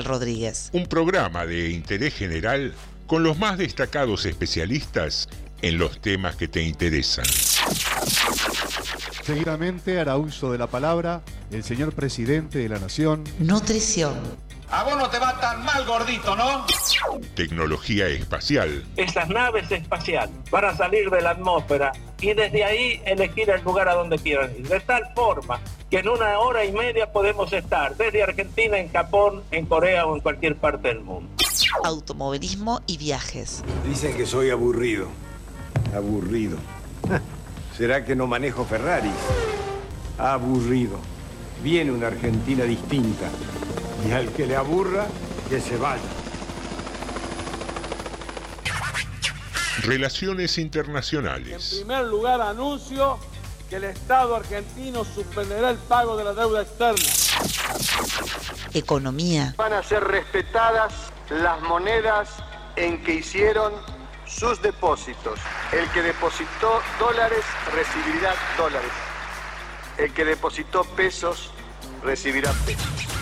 Rodríguez. Un programa de interés general con los más destacados especialistas en los temas que te interesan. Seguidamente hará uso de la palabra el señor presidente de la Nación. Nutrición. A vos no te va tan mal gordito, ¿no? Tecnología espacial. Esas naves espaciales van a salir de la atmósfera y desde ahí elegir el lugar a donde quieran ir. De tal forma que en una hora y media podemos estar desde Argentina, en Japón, en Corea o en cualquier parte del mundo. Automovilismo y viajes. Dicen que soy aburrido. Aburrido. ¿Será que no manejo Ferraris? Aburrido. Viene una Argentina distinta. Y al que le aburra, que se vaya. Relaciones En internacionales. primer lugar, anuncio que el Estado argentino suspenderá el pago de la deuda externa. Economía. Van a ser respetadas las monedas en que hicieron sus depósitos. El que depositó dólares recibirá dólares. El que depositó pesos recibirá pesos.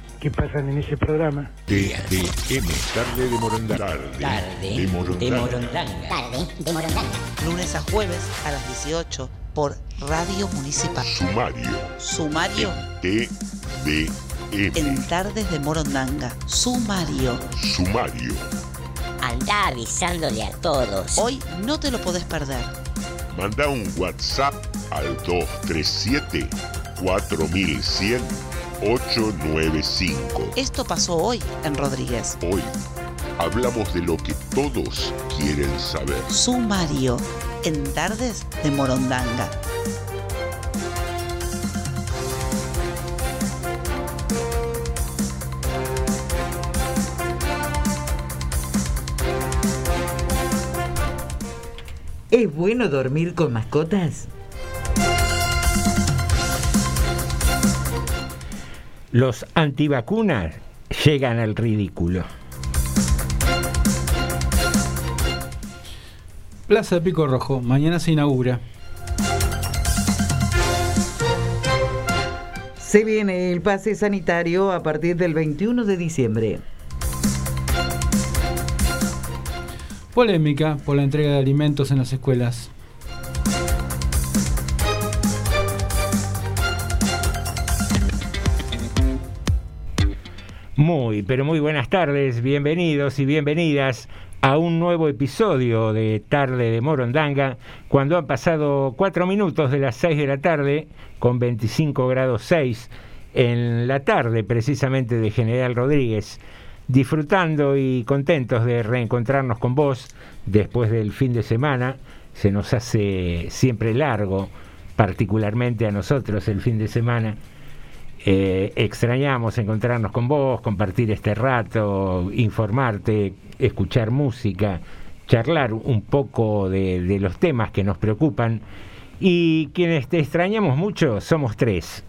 que pasan en ese programa. TDM, tarde de Morondanga. Tarde de Morondanga. Tarde de Morondanga. Lunes a jueves a las 18 por Radio Municipal. Sumario. Sumario TDM. en Tardes de Morondanga. Sumario. Sumario. Anda avisándole a todos. Hoy no te lo podés perder. Manda un WhatsApp al 237 4100 895. Esto pasó hoy en Rodríguez. Hoy hablamos de lo que todos quieren saber. Sumario en Tardes de Morondanga. ¿Es bueno dormir con mascotas? Los antivacunas llegan al ridículo. Plaza de Pico Rojo, mañana se inaugura. Se viene el pase sanitario a partir del 21 de diciembre. Polémica por la entrega de alimentos en las escuelas. Muy, pero muy buenas tardes, bienvenidos y bienvenidas a un nuevo episodio de Tarde de Morondanga, cuando han pasado cuatro minutos de las 6 de la tarde, con 25 grados 6, en la tarde precisamente de General Rodríguez, disfrutando y contentos de reencontrarnos con vos después del fin de semana. Se nos hace siempre largo, particularmente a nosotros el fin de semana. Eh, extrañamos encontrarnos con vos, compartir este rato, informarte, escuchar música, charlar un poco de, de los temas que nos preocupan. Y quienes te extrañamos mucho somos tres.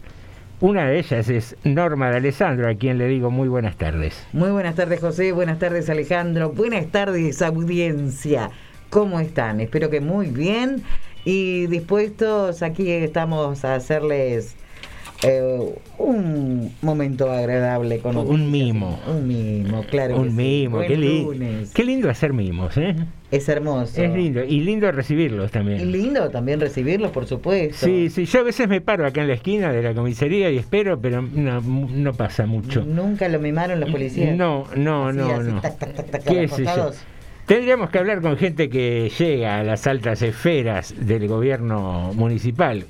Una de ellas es Norma de Alessandro, a quien le digo muy buenas tardes. Muy buenas tardes José, buenas tardes Alejandro, buenas tardes audiencia. ¿Cómo están? Espero que muy bien y dispuestos aquí estamos a hacerles eh, un momento agradable con Un mimo. Un mimo, claro. Un mimo, qué, li- qué lindo hacer mimos, ¿eh? Es hermoso. Es lindo. Y lindo recibirlos Y también. lindo también recibirlos, por supuesto. Sí, sí, yo a veces me paro acá en la esquina de la comisaría y espero, pero no, no pasa mucho. Nunca lo mimaron los policías. No, no, Así, no, así, no. tac, tac, tac, tac, a ¿Qué sé yo? Tendríamos que hablar con gente que llega a las altas esferas del gobierno municipal.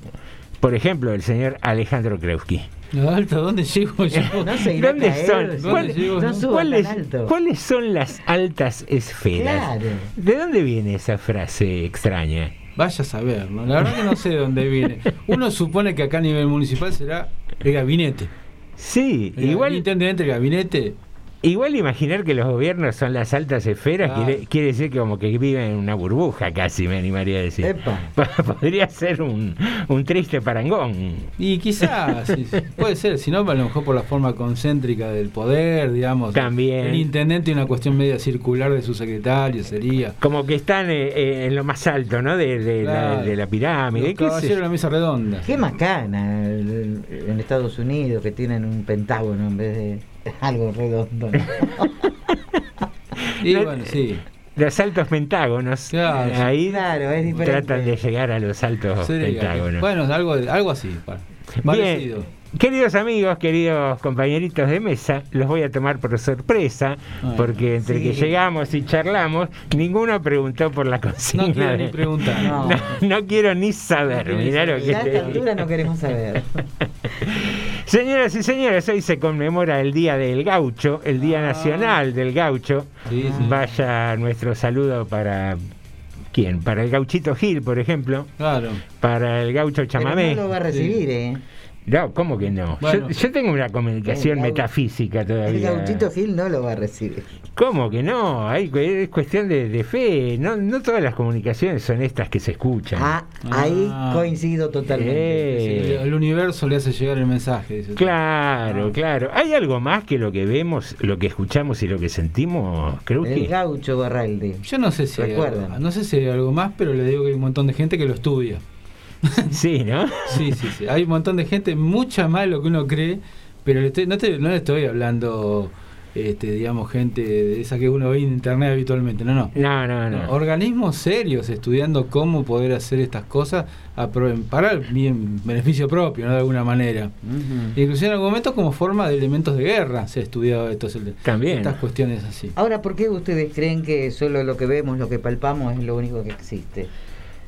Por ejemplo, el señor Alejandro Kreuski. Lo alto, ¿dónde llego yo? No se ¿Dónde caer, son? ¿Cuáles, son las altas esferas? Claro. ¿De dónde viene esa frase extraña? Vaya a saber, ¿no? La verdad que no sé de dónde viene. Uno supone que acá a nivel municipal será el gabinete. Sí, El igual, intendente, el gabinete. Igual imaginar que los gobiernos son las altas esferas quiere, quiere decir que como que viven en una burbuja casi, me animaría a decir. Epa. Podría ser un, un triste parangón. Y quizás, sí, sí, puede ser, si no, a lo mejor por la forma concéntrica del poder, digamos. También. El intendente y una cuestión media circular de su secretario sería. Como que están eh, eh, en lo más alto, ¿no? De, de la, de la pirámide. Los qué de la mesa redonda. Qué macana el- en Estados Unidos que tienen un pentágono en vez de algo redondo. ¿no? Y No, bueno, sí. Los altos pentágonos. Claro, ahí Claro, es diferente. tratan de llegar a los altos pentágonos. Bueno, algo, algo así. pa- Parecido. Bien. Queridos amigos, queridos compañeritos de mesa, los voy a tomar por sorpresa, Ay, porque entre sí. que llegamos y charlamos, ninguno preguntó por la consigna. No quiero de- ni preguntar. No. No, no quiero ni saber, No mirá lo saber. que Ya a esta altura no queremos saber. Señoras y señores, hoy se conmemora el Día del Gaucho, el Día Ah. Nacional del Gaucho. Sí, sí. Vaya nuestro saludo para... ¿Quién? Para el Gauchito Gil, por ejemplo. Claro. Para el Gaucho Pero Chamamé. no lo va a recibir, ¿eh? No, ¿cómo que no? Bueno. yo, yo tengo una comunicación El metafísica El todavía. gauchito Gil no lo va a recibir. ¿Cómo que no? Hay, es cuestión de, de fe. No, no todas las comunicaciones son estas que se escuchan. Ah, ahí Ah. coincido totalmente. Eh. El, el universo le hace llegar el mensaje. dice. Claro, Ah. claro. ¿Hay algo más que lo que vemos, lo que escuchamos y lo que sentimos? Creo El que... gaucho Barralde. Yo no sé si hay Recuerdan. algo, no sé si hay algo más, pero le digo que hay un montón de gente que lo estudia. Sí, ¿no? Sí, sí, sí. Hay un montón de gente, mucha más de lo que uno cree, pero le estoy- no, te- no le estoy hablando, este, digamos, gente de esa que uno ve en internet habitualmente. No, no. No, no, no. Organismos serios estudiando cómo poder hacer estas cosas a pro- para el bien, beneficio propio, ¿no? de alguna manera. Inclusive en algún momento como forma de elementos de guerra se ha estudiado esto, También. estas cuestiones así. Ahora, ¿por qué ustedes creen que solo lo que vemos, lo que palpamos es lo único que existe?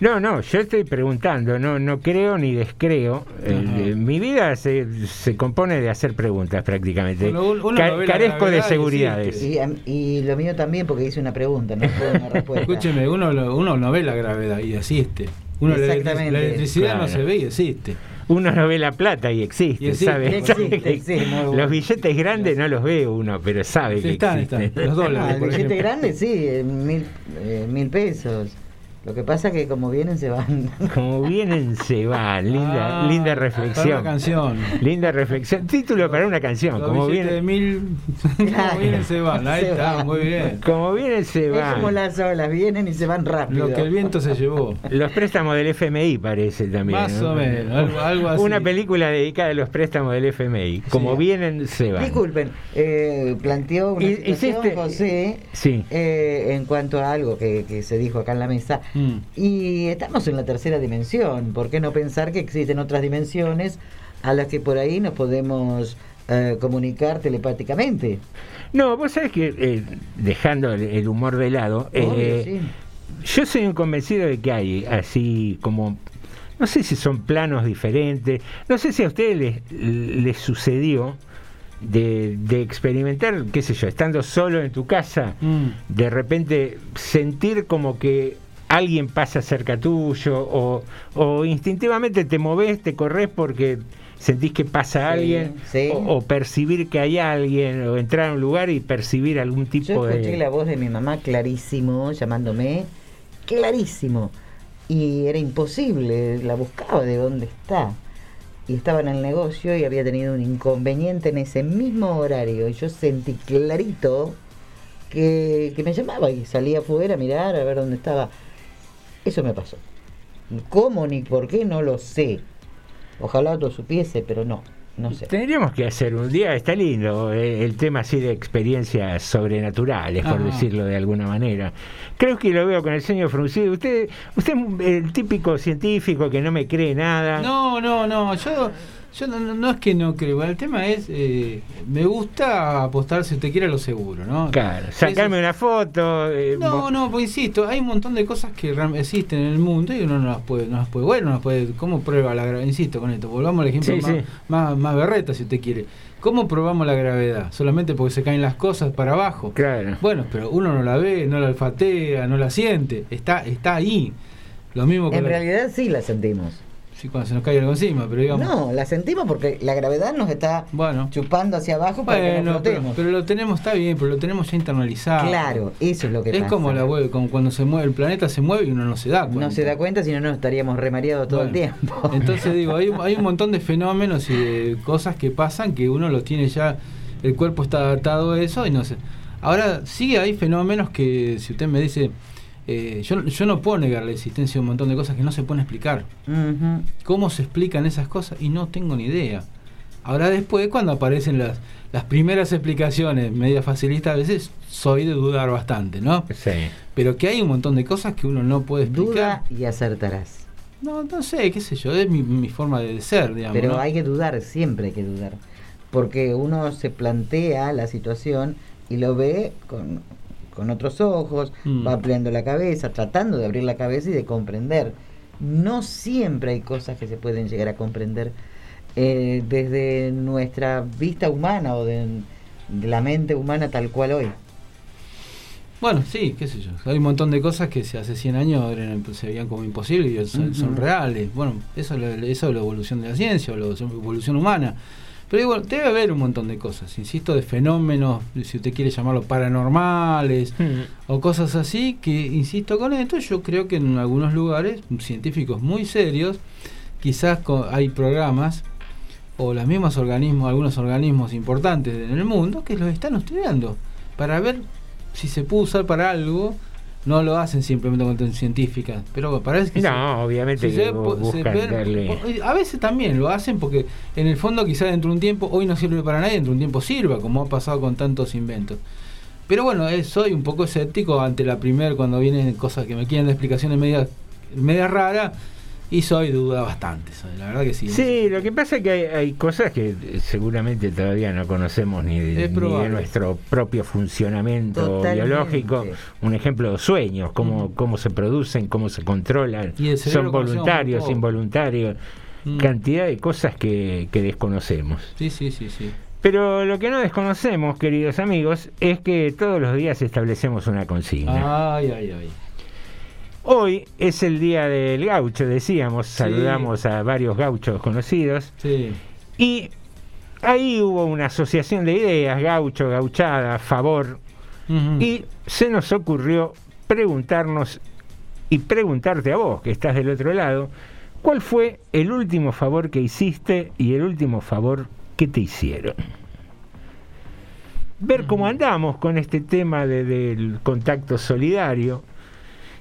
No, no, yo estoy preguntando, no, no creo ni descreo. Eh, eh, mi vida se, se compone de hacer preguntas prácticamente. Uno Ca- carezco de seguridades. Y, lo mío también, porque hice una pregunta, no fue una respuesta. Escúcheme, uno, lo- uno no ve la gravedad y existe. Uno Exactamente. la electricidad no se ve y existe. Uno no ve la plata y existe, Y existe, ¿sabe? existe, Sabe bueno. Los billetes grandes no los ve uno, pero sabe Sí, que están, existen. están. Los Ah, dólares, el por billete ejemplo. grande, sí, eh, mil, eh, mil pesos. Lo que pasa que como vienen se van. Como vienen se van, linda, Ah, linda Para reflexión. una canción. Linda reflexión. Título para una canción. Los Como billetes de vienen, mil, como vienen se van. Ahí Se está, van. muy bien. como vienen se Es como van. las olas, vienen y se van rápido. Lo que el viento se llevó. Los préstamos del FMI parece también. Más ¿no? o menos, algo, algo así. Una película dedicada a los préstamos del FMI. Como Sí. vienen se van. Disculpen, eh, planteó una Y- situación, hiciste- José, Sí. eh, en cuanto a algo que, que se dijo acá en la mesa. Mm. Y estamos en la tercera dimensión. ¿Por qué no pensar que existen otras dimensiones a las que por ahí nos podemos eh, comunicar telepáticamente? No, vos sabés que, eh, dejando el, el humor de lado, Obvio, eh, sí. yo soy un convencido de que hay así como, no sé si son planos diferentes, no sé si a ustedes les, les sucedió de, de experimentar, qué sé yo, estando solo en tu casa, Mm. de repente sentir como que alguien pasa cerca tuyo o, o instintivamente te moves, te corres porque sentís que pasa Sí, alguien sí. O, o percibir que hay alguien o entrar a un lugar y percibir algún tipo Yo escuché de... la voz de mi mamá clarísimo, llamándome, clarísimo. Y era imposible, la buscaba de dónde está. Y estaba en el negocio y había tenido un inconveniente en ese mismo horario. Y yo sentí clarito que, que me llamaba y salía afuera a mirar a ver dónde estaba. Eso me pasó. ¿Cómo ni por qué? No lo sé. Ojalá otro supiese, pero no. no sé. Tendríamos que hacer un día, está lindo, eh, el tema así de experiencias sobrenaturales, por Ajá. decirlo de alguna manera. Creo que lo veo con el señor fruncido. Usted, usted es el típico científico que no me cree nada. No, no, no, yo, yo no, no- no es que no creo, el tema es, eh, me gusta apostar si usted quiere a lo seguro, ¿no? Claro, sacarme una foto. eh, No, no, pues insisto, hay un montón de cosas que existen en el mundo y uno no las puede, no las puede ver, no las puede, ¿cómo prueba la gravedad? Insisto con esto, volvamos al ejemplo Sí, más, sí. Más, más berreta si usted quiere. ¿Cómo probamos la gravedad? ¿Solamente porque se caen las cosas para abajo? Claro. Bueno, pero uno no la ve, no la olfatea, no la siente, está, está ahí. Lo mismo En la- realidad sí la sentimos. Cuando se nos cae algo encima, pero digamos... No, la sentimos porque la gravedad nos está Bueno. chupando hacia abajo para que no Bueno, pero, pero lo tenemos, está bien, pero lo tenemos ya internalizado. Claro, eso es lo que Es pasa. como la como cuando se mueve, el planeta se mueve y uno no se da cuenta. No se da cuenta, si no nos estaríamos remareados todo el Bueno, tiempo. Entonces digo, hay, un- hay un montón de fenómenos y de cosas que pasan que uno los tiene ya, el cuerpo está adaptado a eso y no sé. Ahora sí hay fenómenos que si usted me dice, eh, yo, yo no puedo negar la existencia de un montón de cosas que no se pueden explicar. ¿Cómo se explican esas cosas? Y no tengo ni idea. Ahora después, cuando aparecen las, las primeras explicaciones media facilistas, a veces soy de dudar bastante, ¿no? Sí. Pero que hay un montón de cosas que uno no puede explicar. Duda y acertarás. No, no sé, qué sé yo, es mi, mi forma de ser, digamos. Pero ¿no? hay que dudar, siempre hay que dudar. Porque uno se plantea la situación y lo ve con, con otros ojos, Mm. va ampliando la cabeza, tratando de abrir la cabeza y de comprender. No siempre hay cosas que se pueden llegar a comprender eh, desde nuestra vista humana o de, de la mente humana tal cual hoy. Bueno, sí, qué sé yo. Hay un montón de cosas que se hace 100 años eran- se veían como imposibles y son, reales. Bueno, eso, eso es la evolución de la ciencia o la evolución humana. Pero digo, debe haber un montón de cosas, insisto, de fenómenos, si usted quiere llamarlo paranormales o cosas así, que, insisto con esto, yo creo que en algunos lugares, científicos muy serios, quizás co- hay programas o los mismos organismos, algunos organismos importantes en el mundo, que los están estudiando para ver si se puede usar para algo. No lo hacen simplemente con cuestiones científicas, pero parece que No, obviamente que se buscan darle- a veces también lo hacen porque en el fondo quizás dentro de un tiempo, hoy no sirve para nadie, dentro de un tiempo sirva, como ha pasado con tantos inventos. Pero bueno, eh, soy un poco escéptico ante la primera cuando vienen cosas que me quieren de explicaciones media, media raras y soy duda bastante, soy- la verdad que sí. Sí, lo que pasa es que hay, hay cosas que eh, seguramente todavía no conocemos ni de, ni de nuestro propio funcionamiento Totalmente. biológico. Un ejemplo de sueños, cómo, cómo se producen, cómo se controlan, Y son voluntarios, involuntarios, Mm. cantidad de cosas que, que desconocemos. Sí, sí, sí, sí. Pero lo que no desconocemos, queridos amigos, es que todos los días establecemos una consigna. Ay, ay, ay. Hoy es el día del gaucho, decíamos, Sí. saludamos a varios gauchos conocidos. Sí. Y ahí hubo una asociación de ideas, gaucho, gauchada, favor, y se nos ocurrió preguntarnos y preguntarte a vos, que estás del otro lado, ¿cuál fue el último favor que hiciste y el último favor que te hicieron? Ver cómo andamos con este tema de- del contacto solidario.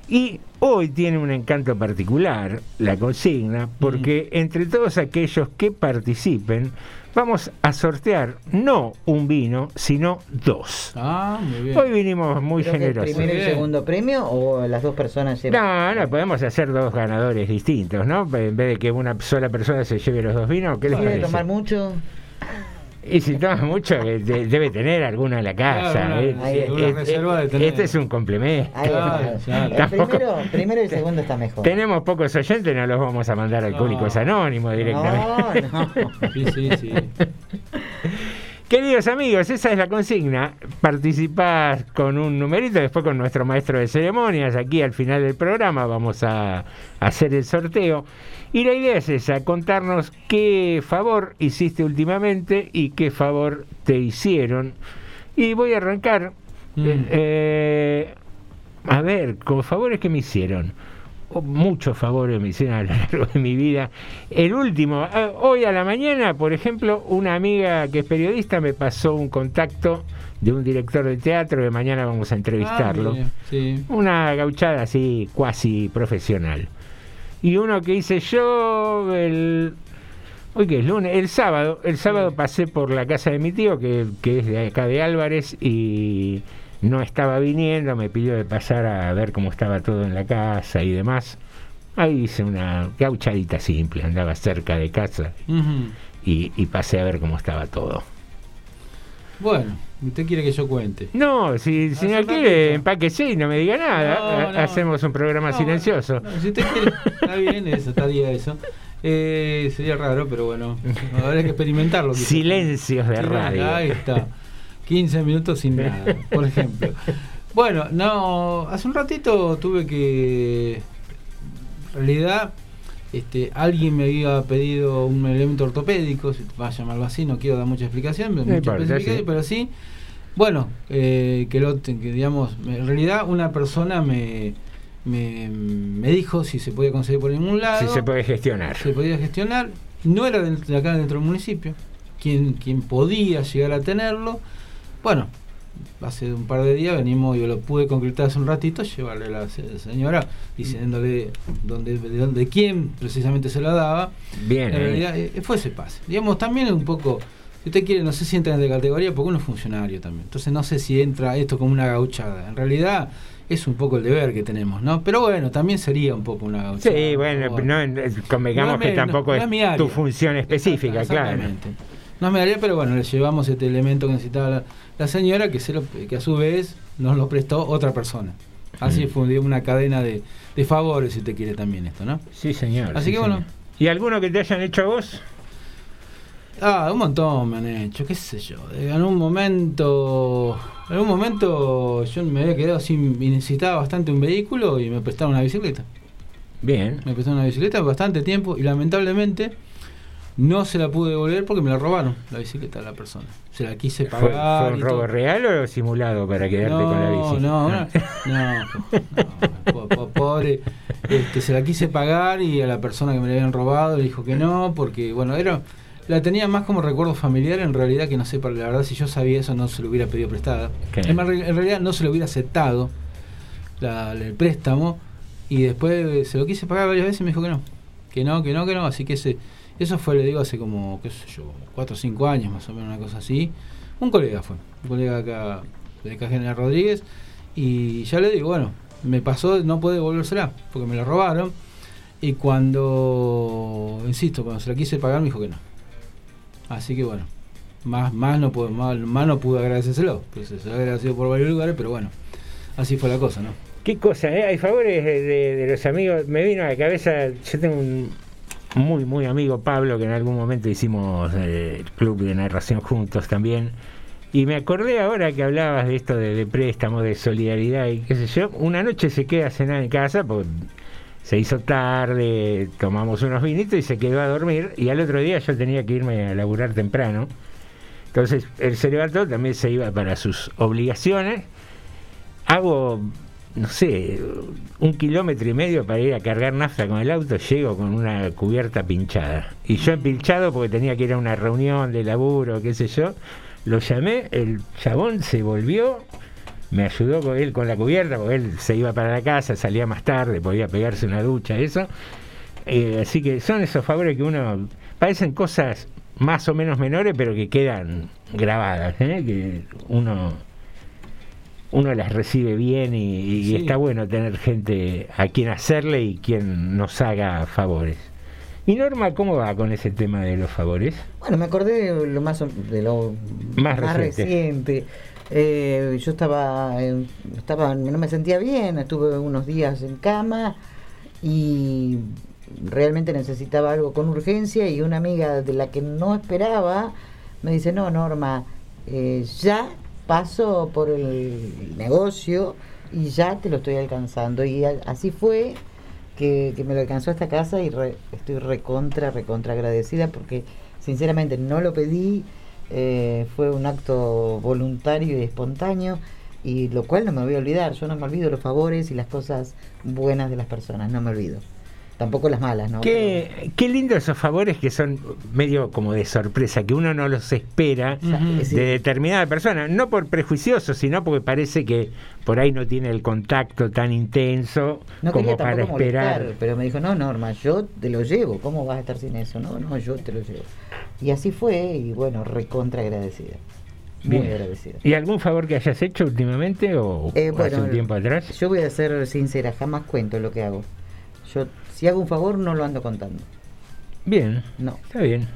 Y hoy tiene un encanto particular la consigna, porque entre todos aquellos que participen, vamos a sortear no un vino, sino dos. Ah, muy bien. Hoy vinimos muy Creo que el generosos. primero y segundo premio o las dos personas llevan. No, no, podemos hacer dos ganadores distintos, ¿no? En vez de que una sola persona se lleve los dos vinos, ¿qué les ¿Quiere parece? tomar mucho? Y si toma mucho, de- debe tener alguna en la casa. Claro, una- sí, una reserva de tener. Este es un complemento. Claro, claro. El Tampoco- primero, primero y el segundo está mejor. Tenemos pocos oyentes, no los vamos a mandar a Alcohólicos No. Anónimos directamente. No, no. Sí, sí, sí. Queridos amigos, esa es la consigna. Participás con un numerito, después con nuestro maestro de ceremonias. Aquí al final del programa vamos a hacer el sorteo. Y la idea es esa, contarnos qué favor hiciste últimamente y qué favor te hicieron. Y voy a arrancar. Mm. eh, eh, a ver, con favores que me hicieron. Muchos favores me hicieron a lo largo de mi vida. El último, eh, hoy a la mañana, por ejemplo, una amiga que es periodista me pasó un contacto de un director de teatro que mañana vamos a entrevistarlo. Ah, sí. Una gauchada así cuasi profesional. Y uno que hice yo, el Hoy que es lunes, el sábado, el sábado pasé por la casa de mi tío, que, que es de acá de Álvarez, y no estaba viniendo, me pidió de pasar a ver cómo estaba todo en la casa y demás. Ahí hice una gauchadita simple, andaba cerca de casa y, y pasé a ver cómo estaba todo. Bueno, usted quiere que yo cuente. No, si, si no quiere, empáquese y no me diga nada. No, Ha- no. Hacemos un programa silencioso. Si usted quiere, está bien eso, estaría eso. Eh, sería raro, pero bueno, habrá que experimentarlo. quizás. Silencios de radio. Ahí está. 15 minutos sin nada, por ejemplo. Bueno, no, hace un ratito tuve que. En realidad, este, alguien me había pedido un elemento ortopédico, si va a llamarlo así, no quiero dar mucha explicación, mucha especificación, sí. pero sí. Bueno, eh, que, lo, que digamos, me- en realidad una persona me, me, me dijo si se podía conseguir por ningún lado. Si se puede gestionar. Se podía gestionar. No era de, acá dentro del municipio. Quien, quien podía llegar a tenerlo. Bueno, hace un par de días venimos, yo lo pude concretar hace un ratito, llevarle a la se- señora diciéndole dónde, de, dónde, de quién precisamente se la daba. Bien, En realidad eh, fue ese pase. Digamos, también un poco, si usted quiere, no sé si entra en esta categoría porque uno es funcionario también. Entonces no sé si entra esto como una gauchada. En realidad es un poco el deber que tenemos, ¿no? Pero bueno, también sería un poco una gauchada. Sí, bueno, no, convengamos No que tampoco no- es, tu función específica, claro. Exactamente. No me daría, pero bueno, le llevamos este elemento que necesitaba la, la señora, que, se lo, que a su vez nos lo prestó otra persona. Así Mm. fue una cadena de, de favores, si usted quiere también esto, ¿no? Sí, señor. Así sí, que bueno. señor. ¿Y alguno que te hayan hecho a vos? Ah, un montón me han hecho, qué sé yo. En un momento, en un momento yo me había quedado sin, y necesitaba bastante un vehículo y me prestaron una bicicleta. Bien. Me prestaron una bicicleta bastante tiempo y lamentablemente no se la pude devolver porque me la robaron la bicicleta de la persona. Se la quise ¿Fue, pagar. fue un robo todo. real o simulado para quedarte con la bici? No, no, no, po- pobre. Este, se la quise pagar y a la persona que me la habían robado le dijo que no, porque bueno, era la tenía más como recuerdo familiar en realidad que no sé, pero la verdad si yo sabía eso no se lo hubiera pedido prestada. En realidad no se lo hubiera aceptado la- el préstamo y después se lo quise pagar varias veces y me dijo que no, que no, que no, que no, así que ese, eso fue, le digo, hace como, qué sé yo, 4 o 5 años más o menos, una cosa así. Un colega fue, un colega acá de acá General Rodríguez y ya le digo, bueno, me pasó no poder devolvérsela porque me la robaron y cuando, insisto, cuando se la quise pagar me dijo que no. Así que bueno, más, más no puedo, más, más no pude agradecérselo, pues se lo agradecido por varios lugares, pero bueno, así fue la cosa, ¿no? Qué cosa, ¿eh? Hay favores de los amigos. Me vino a la cabeza, yo tengo un muy, muy amigo Pablo, que en algún momento hicimos eh, el club de narración juntos también. Y me acordé ahora que hablabas de esto de, de préstamo, de solidaridad y qué sé yo. Una noche se queda a cenar en casa, porque se hizo tarde, tomamos unos vinitos y se quedó a dormir. Y al otro día yo tenía que irme a laburar temprano. Entonces se levantó, también se iba para sus obligaciones. Hago, no sé, un kilómetro y medio para ir a cargar nafta con el auto, llego con una cubierta pinchada. Y yo empinchado porque tenía que ir a una reunión de laburo, qué sé yo. Lo llamé, el chabón se volvió, me ayudó con él con la cubierta, porque él se iba para la casa, salía más tarde, podía pegarse una ducha, eso. Eh, así que son esos favores que uno. parecen cosas más o menos menores, pero que quedan grabadas, ¿eh? que uno uno las recibe bien y, y Sí. está bueno tener gente a quien hacerle y quien nos haga favores. Y Norma, ¿cómo va con ese tema de los favores? Bueno, me acordé de lo más, de lo Más más, reciente. reciente. Eh, yo estaba, estaba, no me sentía bien, estuve unos días en cama y realmente necesitaba algo con urgencia y una amiga de la que no esperaba me dice, no, Norma, eh, ya paso por el negocio y ya te lo estoy alcanzando. Y así fue que, que me lo alcanzó esta casa y re- estoy recontra, recontra agradecida porque sinceramente no lo pedí, eh, fue un acto voluntario y espontáneo y lo cual no me voy a olvidar, yo no me olvido los favores y las cosas buenas de las personas, no me olvido. Tampoco las malas, ¿no? Qué, qué lindo esos favores que son medio como de sorpresa, que uno no los espera. Sí. de determinada persona, no por prejuicioso, sino porque parece que por ahí no tiene el contacto tan intenso No como para esperar. molestar, pero me dijo, no, Norma, yo te lo llevo, ¿cómo vas a estar sin eso? No, no, yo te lo llevo. Y así fue, y bueno, recontra agradecida. Muy Bien. agradecida. ¿Y algún favor que hayas hecho últimamente o, Eh, hace un tiempo atrás? Yo voy a ser sincera, jamás cuento lo que hago. Yo, si hago un favor, no lo ando contando. Bien, No. está bien.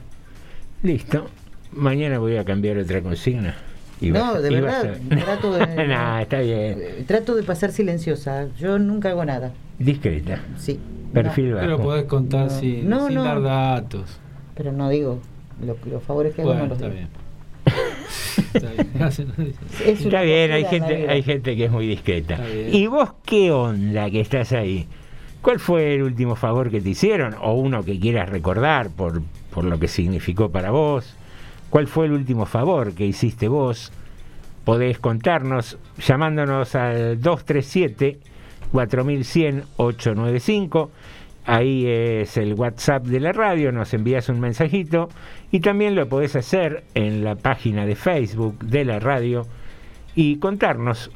Listo. Mañana voy a cambiar otra consigna. Y No, vas- de y verdad, a- trato de- no, está bien. Eh, Trato de pasar silenciosa, yo nunca hago nada. Discreta. Sí. Perfil bajo. Pero podés contar No. sin, No, sin no. dar datos. Pero no digo, lo- los favores que Bueno, no los está bien. Está bien. Es Está bien, hay gente, hay gente que es muy discreta. ¿Y vos qué onda que estás ahí? ¿Cuál fue el último favor que te hicieron? O uno que quieras recordar por, por lo que significó para vos. ¿Cuál fue el último favor que hiciste vos? Podés contarnos llamándonos al 237 4100 895. Ahí es el WhatsApp de la radio, nos envías un mensajito y también lo podés hacer en la página de Facebook de la radio y contarnos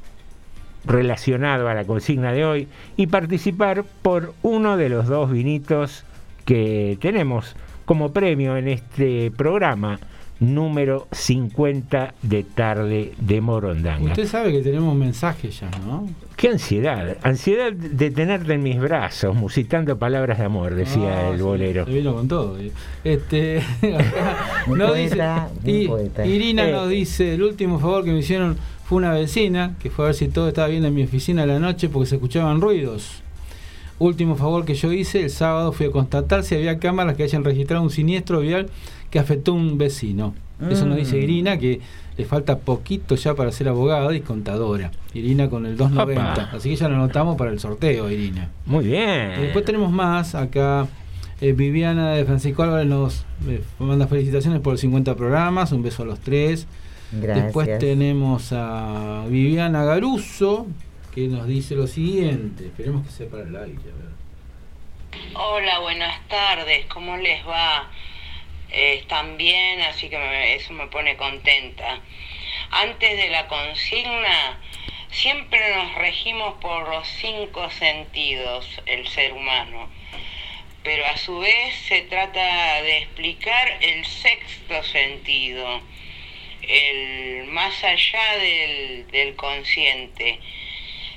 relacionado a la consigna de hoy y participar por uno de los dos vinitos que tenemos como premio en este programa número 50 de tarde de Morondanga. Usted sabe que tenemos mensajes ya, ¿no? Qué ansiedad, ansiedad de tenerte en mis brazos, musitando palabras de amor, decía Ah, el sí, bolero. se vino con todo. eh. Este, Muy poeta, muy poeta. Irina Eh. nos dice, el último favor que me hicieron fue una vecina, que fue a ver si todo estaba bien en mi oficina a la noche porque se escuchaban ruidos. Último favor que yo hice, el sábado fui a constatar si había cámaras que hayan registrado un siniestro vial que afectó a un vecino. Eso nos dice Mm. Irina, que le falta poquito ya para ser abogada y contadora. Irina con el 290. Opa. Así que ya lo anotamos para el sorteo, Irina. Muy Y bien. Después tenemos más, acá eh, Viviana de Francisco Álvarez nos eh, manda felicitaciones por los 50 programas, un beso a los tres. Gracias. Después tenemos a Viviana Garuso, que nos dice lo siguiente, esperemos que sea para el aire. a ver. Hola, buenas tardes, ¿cómo les va? Están bien, así que eso me pone contenta. Antes de la consigna, siempre nos regimos por los cinco sentidos, el ser humano, pero a su vez se trata de explicar el sexto sentido, el más allá del, del consciente.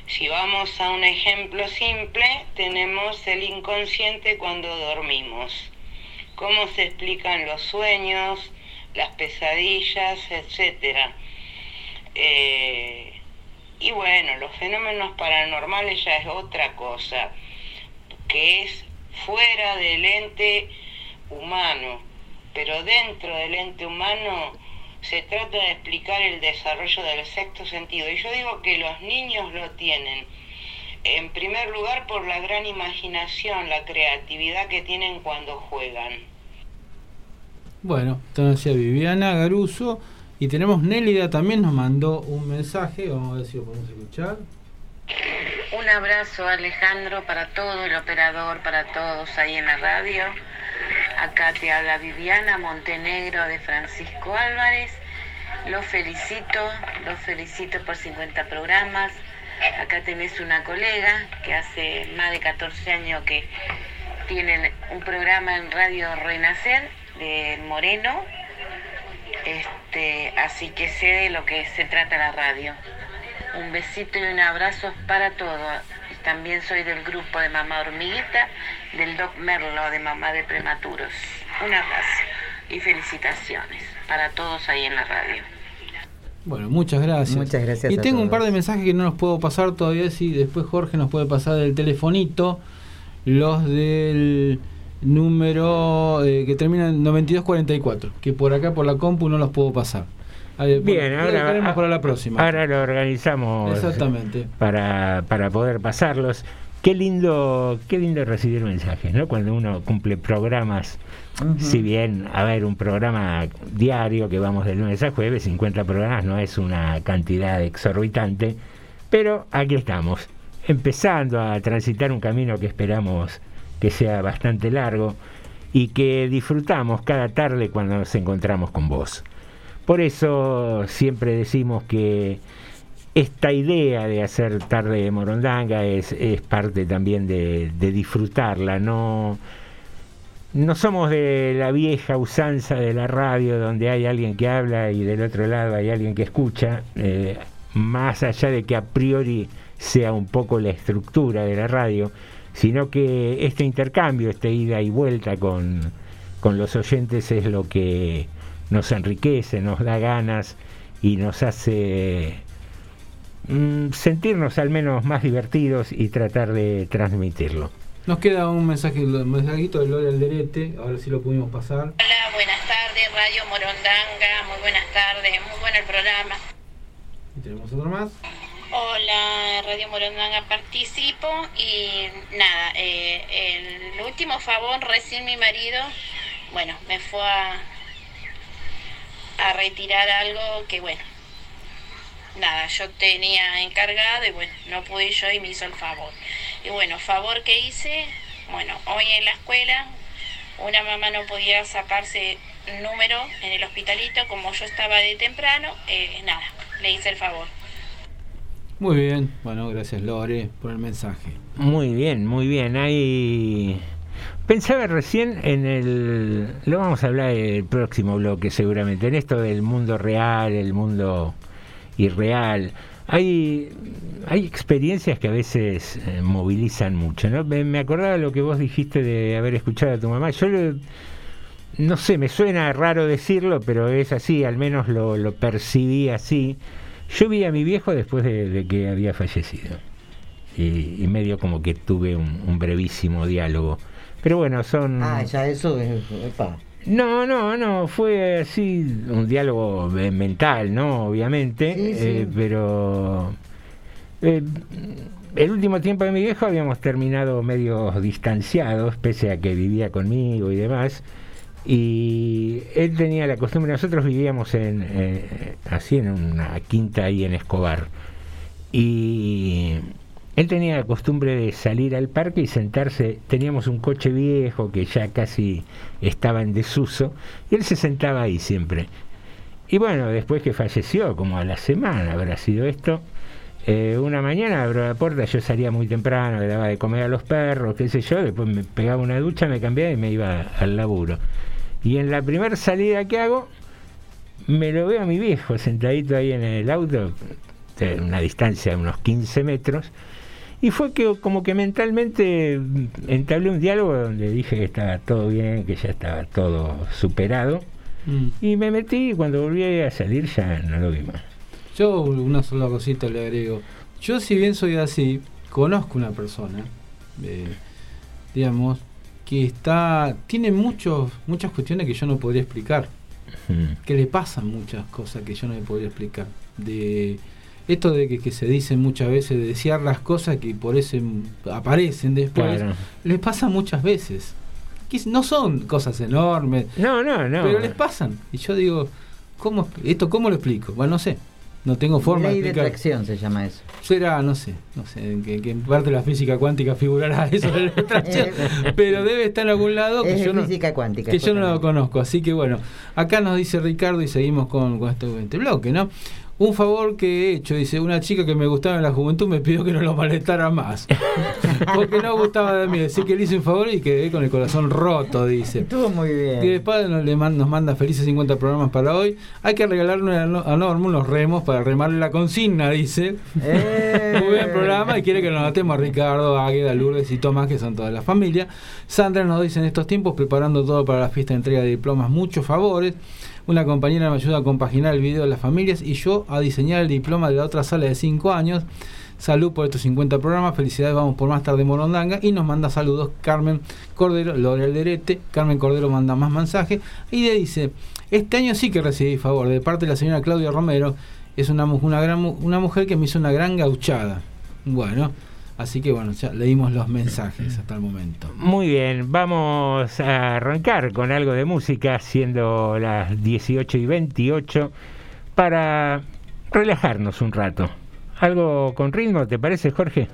Si vamos a un ejemplo simple, tenemos el inconsciente cuando dormimos. Cómo se explican los sueños, las pesadillas, etcétera. Eh, y bueno, los fenómenos paranormales ya es otra cosa, que es fuera del ente humano, pero dentro del ente humano se trata de explicar el desarrollo del sexto sentido. Y yo digo que los niños lo tienen, en primer lugar por la gran imaginación, la creatividad que tienen cuando juegan. Bueno, entonces decía Viviana Garuso y tenemos Nélida también nos mandó un mensaje, vamos a ver si lo podemos escuchar. Un abrazo Alejandro para todo el operador, para todos ahí en la radio. Acá te habla Viviana Montenegro de Francisco Álvarez. Los felicito, los felicito por 50 programas. Acá tenés una colega que hace más de 14 años que tienen un programa en Radio Renacer de Moreno. Este, así que sé de lo que se trata la radio. Un besito y un abrazo para todos. También soy del grupo de Mamá Hormiguita, del Doc Merlo de Mamá de Prematuros. Un abrazo y felicitaciones para todos ahí en la radio. Bueno, muchas gracias. Muchas gracias Y a tengo un par de mensajes que no los puedo pasar todavía, si después Jorge nos puede pasar del telefonito, los del número eh, que termina en 9244, que por acá por la compu no los puedo pasar. Bien, lo ahora, a- para la próxima. ahora lo organizamos Exactamente. para, para poder pasarlos. Qué lindo, qué lindo recibir mensajes, ¿no? Cuando uno cumple programas, Si bien, a ver, un programa diario que vamos de lunes a jueves, 50 programas no es una cantidad exorbitante, pero aquí estamos, empezando a transitar un camino que esperamos que sea bastante largo y que disfrutamos cada tarde cuando nos encontramos con vos. Por eso siempre decimos que esta idea de hacer tarde de Morondanga es, es parte también de, de disfrutarla, no no somos de la vieja usanza de la radio donde hay alguien que habla y del otro lado hay alguien que escucha, eh, más allá de que a priori sea un poco la estructura de la radio, sino que este intercambio, esta ida y vuelta con, con los oyentes es lo que nos enriquece, nos da ganas y nos hace mm, sentirnos al menos más divertidos y tratar de transmitirlo. Nos queda un mensaje, un mensajito de Lore Alderete, ahora sí lo pudimos pasar. Hola, buenas tardes, Radio Morondanga, muy buenas tardes, muy bueno el programa. Y tenemos otro más. Hola, Radio Morondanga, participo y nada, eh, el último favor, recién mi marido, bueno, me fue a, a retirar algo que bueno, nada, yo tenía encargado y bueno, no pude yo y me hizo el favor. Y bueno, favor que hice, bueno, hoy en la escuela una mamá no podía sacarse número en el hospitalito, como yo estaba de temprano, eh, nada, le hice el favor. Muy bien, bueno, gracias Lore por el mensaje. Muy bien, muy bien. Hay... Pensaba recién en el... Lo vamos a hablar en el próximo bloque seguramente, en esto del mundo real, el mundo irreal. Hay, hay experiencias que a veces eh, movilizan mucho. ¿no? Me, me, acordaba lo que vos dijiste de haber escuchado a tu mamá. Yo lo, no sé, me suena raro decirlo, pero es así, al menos lo, lo percibí así. Yo vi a mi viejo después de, de que había fallecido. Y, y, medio como que tuve un, un, brevísimo diálogo. Pero bueno, son... Ah, ya eso es... Epa. No, no, no, fue así un diálogo mental, ¿no? Obviamente, Sí, sí. eh, pero eh, el último tiempo de mi viejo habíamos terminado medio distanciados, pese a que vivía conmigo y demás. Y él tenía la costumbre, nosotros vivíamos en, eh, así en una quinta ahí en Escobar. Y él tenía la costumbre de salir al parque y sentarse, teníamos un coche viejo que ya casi estaba en desuso, y él se sentaba ahí siempre. Y bueno, después que falleció, como a la semana habrá sido esto, eh, una mañana abro la puerta, yo salía muy temprano, le daba de comer a los perros, qué sé yo, después me pegaba una ducha, me cambiaba y me iba al laburo. Y en la primera salida que hago, me lo veo a mi viejo sentadito ahí en el auto, de una distancia de unos 15 metros, y fue que como que mentalmente entablé un diálogo donde dije que estaba todo bien, que ya estaba todo superado. Mm. Y me metí y cuando volví a salir ya no lo vi más. Yo una sola cosita le agrego. Yo si bien soy así, conozco una persona, eh, digamos, que está tiene muchos muchas cuestiones que yo no podría explicar. Mm. Que le pasan muchas cosas que yo no me podría explicar. De esto de que, que, se dicen muchas veces, de desear las cosas que por eso aparecen después, Claro. les pasa muchas veces. Que no son cosas enormes, No, no, no. pero les pasan. Y yo digo, ¿cómo, ¿esto cómo lo explico? Bueno, no sé. No tengo forma Ley de de explicar. atracción se llama eso. Será, no sé, no sé, en qué, qué parte de la física cuántica figurará eso de la atracción, pero debe estar en algún lado que Es yo de no, física cuántica. que yo no lo conozco. Así que bueno, acá nos dice Ricardo y seguimos con, con este, este bloque, ¿no? Un favor que he hecho, dice, una chica que me gustaba en la juventud me pidió que no lo molestara más. Porque no gustaba de mí. Así que le hice un favor y quedé con el corazón roto, dice. Estuvo muy bien. Y después nos, le man- nos manda felices 50 programas para hoy. Hay que regalarle a No- a Norma unos remos para remarle la consigna, dice. Eh. Muy buen programa y quiere que lo notemos a Ricardo, Águeda, Lourdes y Tomás, que son toda la familia. Sandra nos dice en estos tiempos, preparando todo para la fiesta de entrega de diplomas, muchos favores. Una compañera me ayuda a compaginar el video de las familias y yo a diseñar el diploma de la otra sala de 5 años. Salud por estos 50 programas, felicidades, vamos por más tarde Morondanga. Y nos manda saludos Carmen Cordero, Lore Alderete. Carmen Cordero manda más mensajes y le dice: Este año sí que recibí favor de parte de la señora Claudia Romero. Es una, una, gran, una mujer que me hizo una gran gauchada. Bueno, Así que bueno, ya leímos los mensajes hasta el momento. Muy bien, vamos a arrancar con algo de música, siendo las 18 y 28, para relajarnos un rato. ¿Algo con ritmo, te parece, Jorge?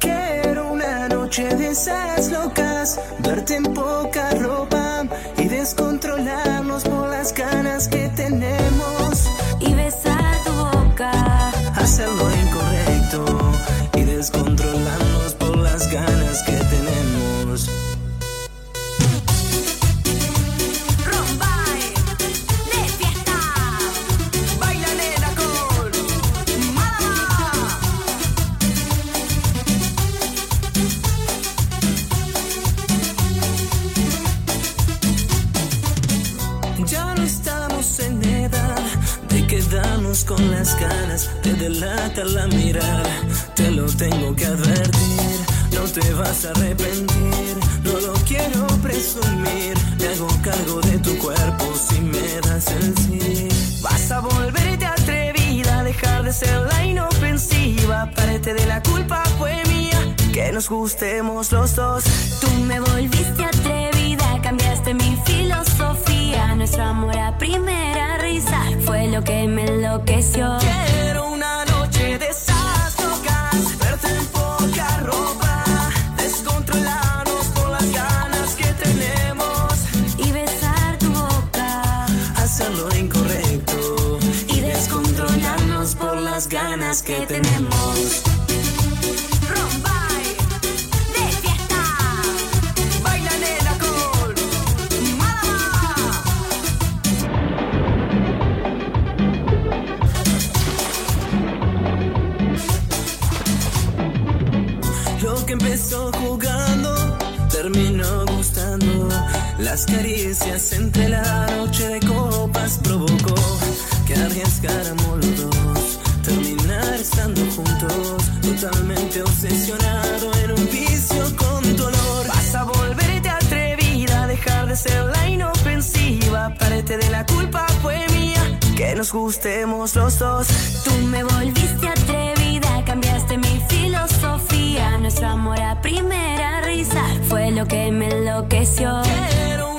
Quiero una noche de esas locas, en poca ropa descontrolarnos por las ganas que tenemos. Delata la mirada, te lo tengo que advertir, no te vas a arrepentir, no lo quiero presumir, me hago cargo de tu cuerpo si me das el sí. Vas a volverte atrevida, dejar de ser la inofensiva, parte de la culpa fue mía, que nos gustemos los dos. Tú me volviste atrevida, cambiaste mi filosofía. Nuestro amor a primera risa fue lo que me enloqueció. Que tenemos. Rombay, de fiesta. Baila nena con Málaga. Lo que empezó jugando terminó gustando. Las caricias entre la noche de nos gustemos los dos. Tú me volviste atrevida, cambiaste mi filosofía. Nuestro amor a primera risa fue lo que me enloqueció. Quiero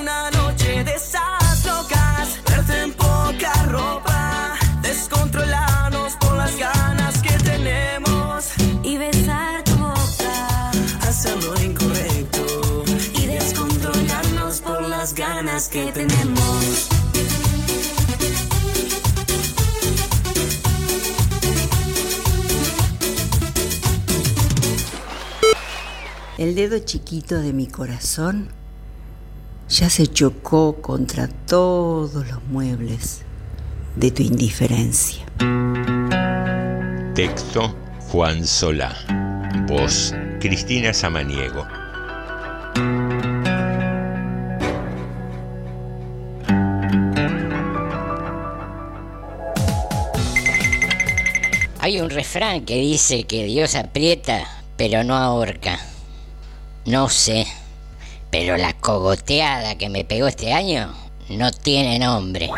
El dedo chiquito de mi corazón ya se chocó contra todos los muebles de tu indiferencia. Texto Juan Solá. Voz Cristina Samaniego. Hay un refrán que dice que Dios aprieta, pero no ahorca. No sé, pero la cogoteada que me pegó este año no tiene nombre.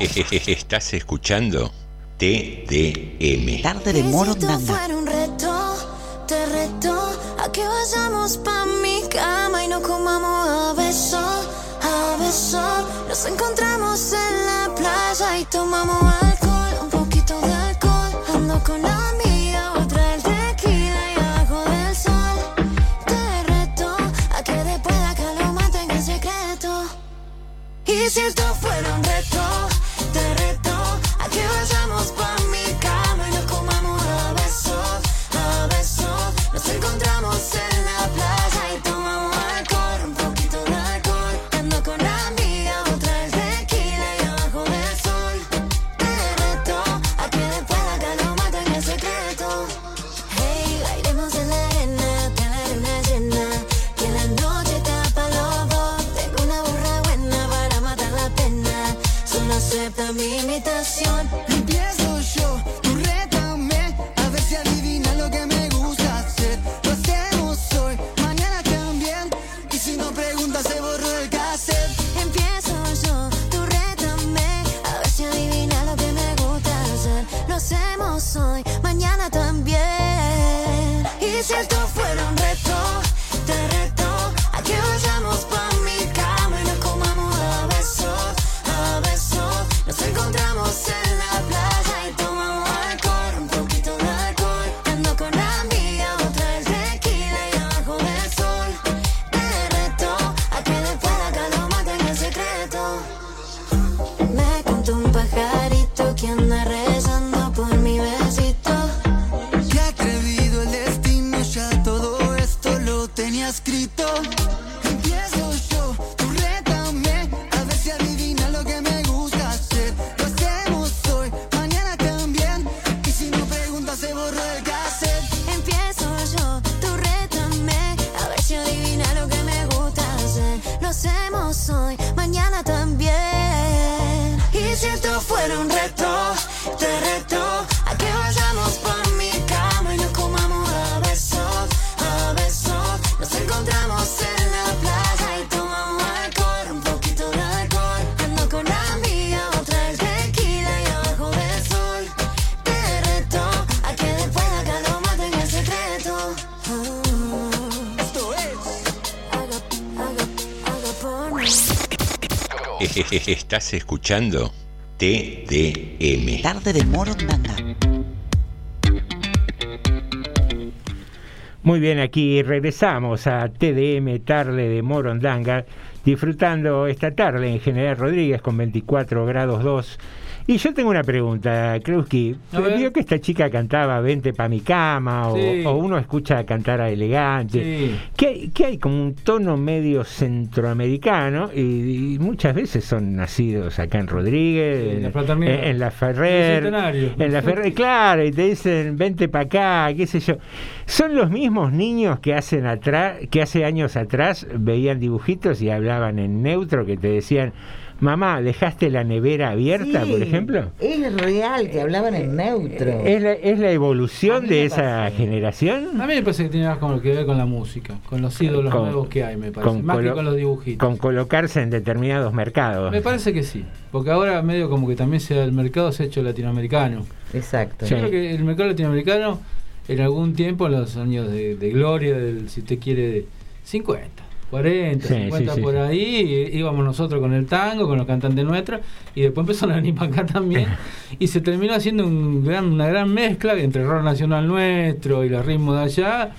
Estás escuchando TDM. Tarde de Morondanga. fuera un reto, te reto a que vayamos pa' mi cama y no comamos a beso, a beso. Nos encontramos en la playa y tomamos alcohol, un poquito de alcohol. Ando con si esto fuera Estás escuchando TDM. Tarde de Morondanga. Muy bien, aquí regresamos a TDM Tarde de Morondanga, disfrutando esta tarde en General Rodríguez con 24 grados 2. Y yo tengo una pregunta. A ver. Vio que esta chica cantaba Vente pa' mi cama o, Sí. o uno escucha cantar a Elegante. Sí. Que, hay- que hay como un tono medio centroamericano y, y muchas veces son nacidos acá en Rodríguez, Sí, en la en, en- la Ferrer, en la Ferrer, claro, y te dicen vente para acá, qué sé yo. Son los mismos niños que hacen atrás, que hace años atrás veían dibujitos y hablaban en neutro que te decían Mamá, ¿dejaste la nevera abierta, Sí, por ejemplo? Es real que hablaban en neutro. ¿Es la, es la evolución de esa generación? A mí me parece que tiene más con lo que ver con la música, con los ídolos Con- nuevos que hay, me parece, más que con los dibujitos. con colocarse en determinados mercados. Me parece que sí, porque ahora medio como que también sea el mercado se ha hecho latinoamericano. Exacto. Yo creo que el mercado latinoamericano en algún tiempo, en los años de, de gloria, del, si usted quiere, de 50, 40, Sí, 50 sí, sí, por sí. ahí, íbamos nosotros con el tango, con los cantantes nuestros, y después empezaron a venir para acá también, y se terminó haciendo un gran, una gran mezcla entre el rock nacional nuestro y los ritmos de allá,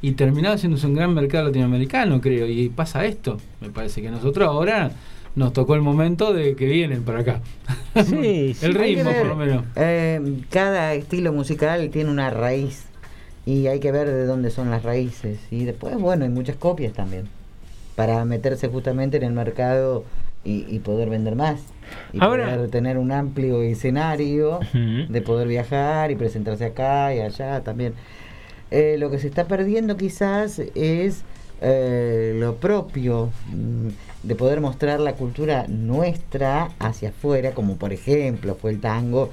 y terminó haciéndose un gran mercado latinoamericano, creo, y pasa esto, me parece que nosotros ahora nos tocó el momento de que vienen para acá. Sí, sí. el ritmo, ver, por lo menos. eh, cada estilo musical tiene una raíz y hay que ver de dónde son las raíces. Y después, bueno, hay muchas copias también para meterse justamente en el mercado y, y poder vender más. Y Ahora- poder tener un amplio escenario de poder viajar y presentarse acá y allá también. Eh, lo que se está perdiendo quizás es eh, lo propio mm, de poder mostrar la cultura nuestra hacia afuera, como por ejemplo fue el tango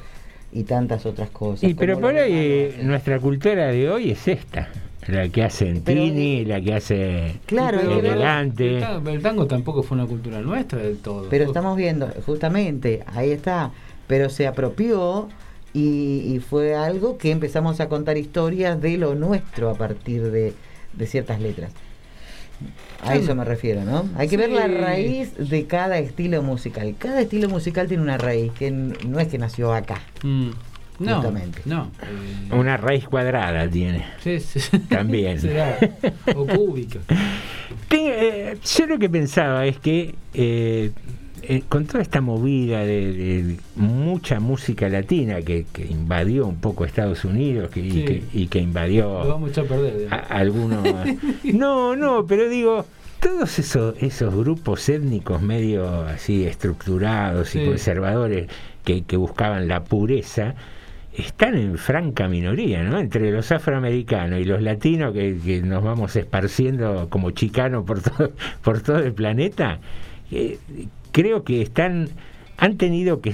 y tantas otras cosas. Y pero por ahí eh, nuestra cultura de hoy es esta, la que hace Pero, Tini, la que hace Claro. El tango, el tango tampoco fue una cultura nuestra del todo. Pero Fue- estamos viendo, justamente, ahí está, pero se apropió y, y fue algo que empezamos a contar historias de lo nuestro a partir de, de ciertas letras. A eso me refiero, ¿no? Hay que ver la raíz de cada estilo musical. Cada estilo musical tiene una raíz, que no es que nació acá. Mm, no, Justamente. no. eh, Una raíz cuadrada tiene. sí, sí. También. Será. O cúbica. Eh, yo lo que pensaba es que eh, eh, con toda esta movida de, de mucha música latina que, que invadió un poco Estados Unidos que, y, que, y que invadió Lo vamos a perder. a- algunos... no, no, pero digo, todos esos, esos grupos étnicos medio así estructurados y conservadores que, que buscaban la pureza, están en franca minoría, ¿no? Entre los afroamericanos y los latinos que, que nos vamos esparciendo como chicanos por todo, por todo el planeta, eh, creo que están, han tenido que,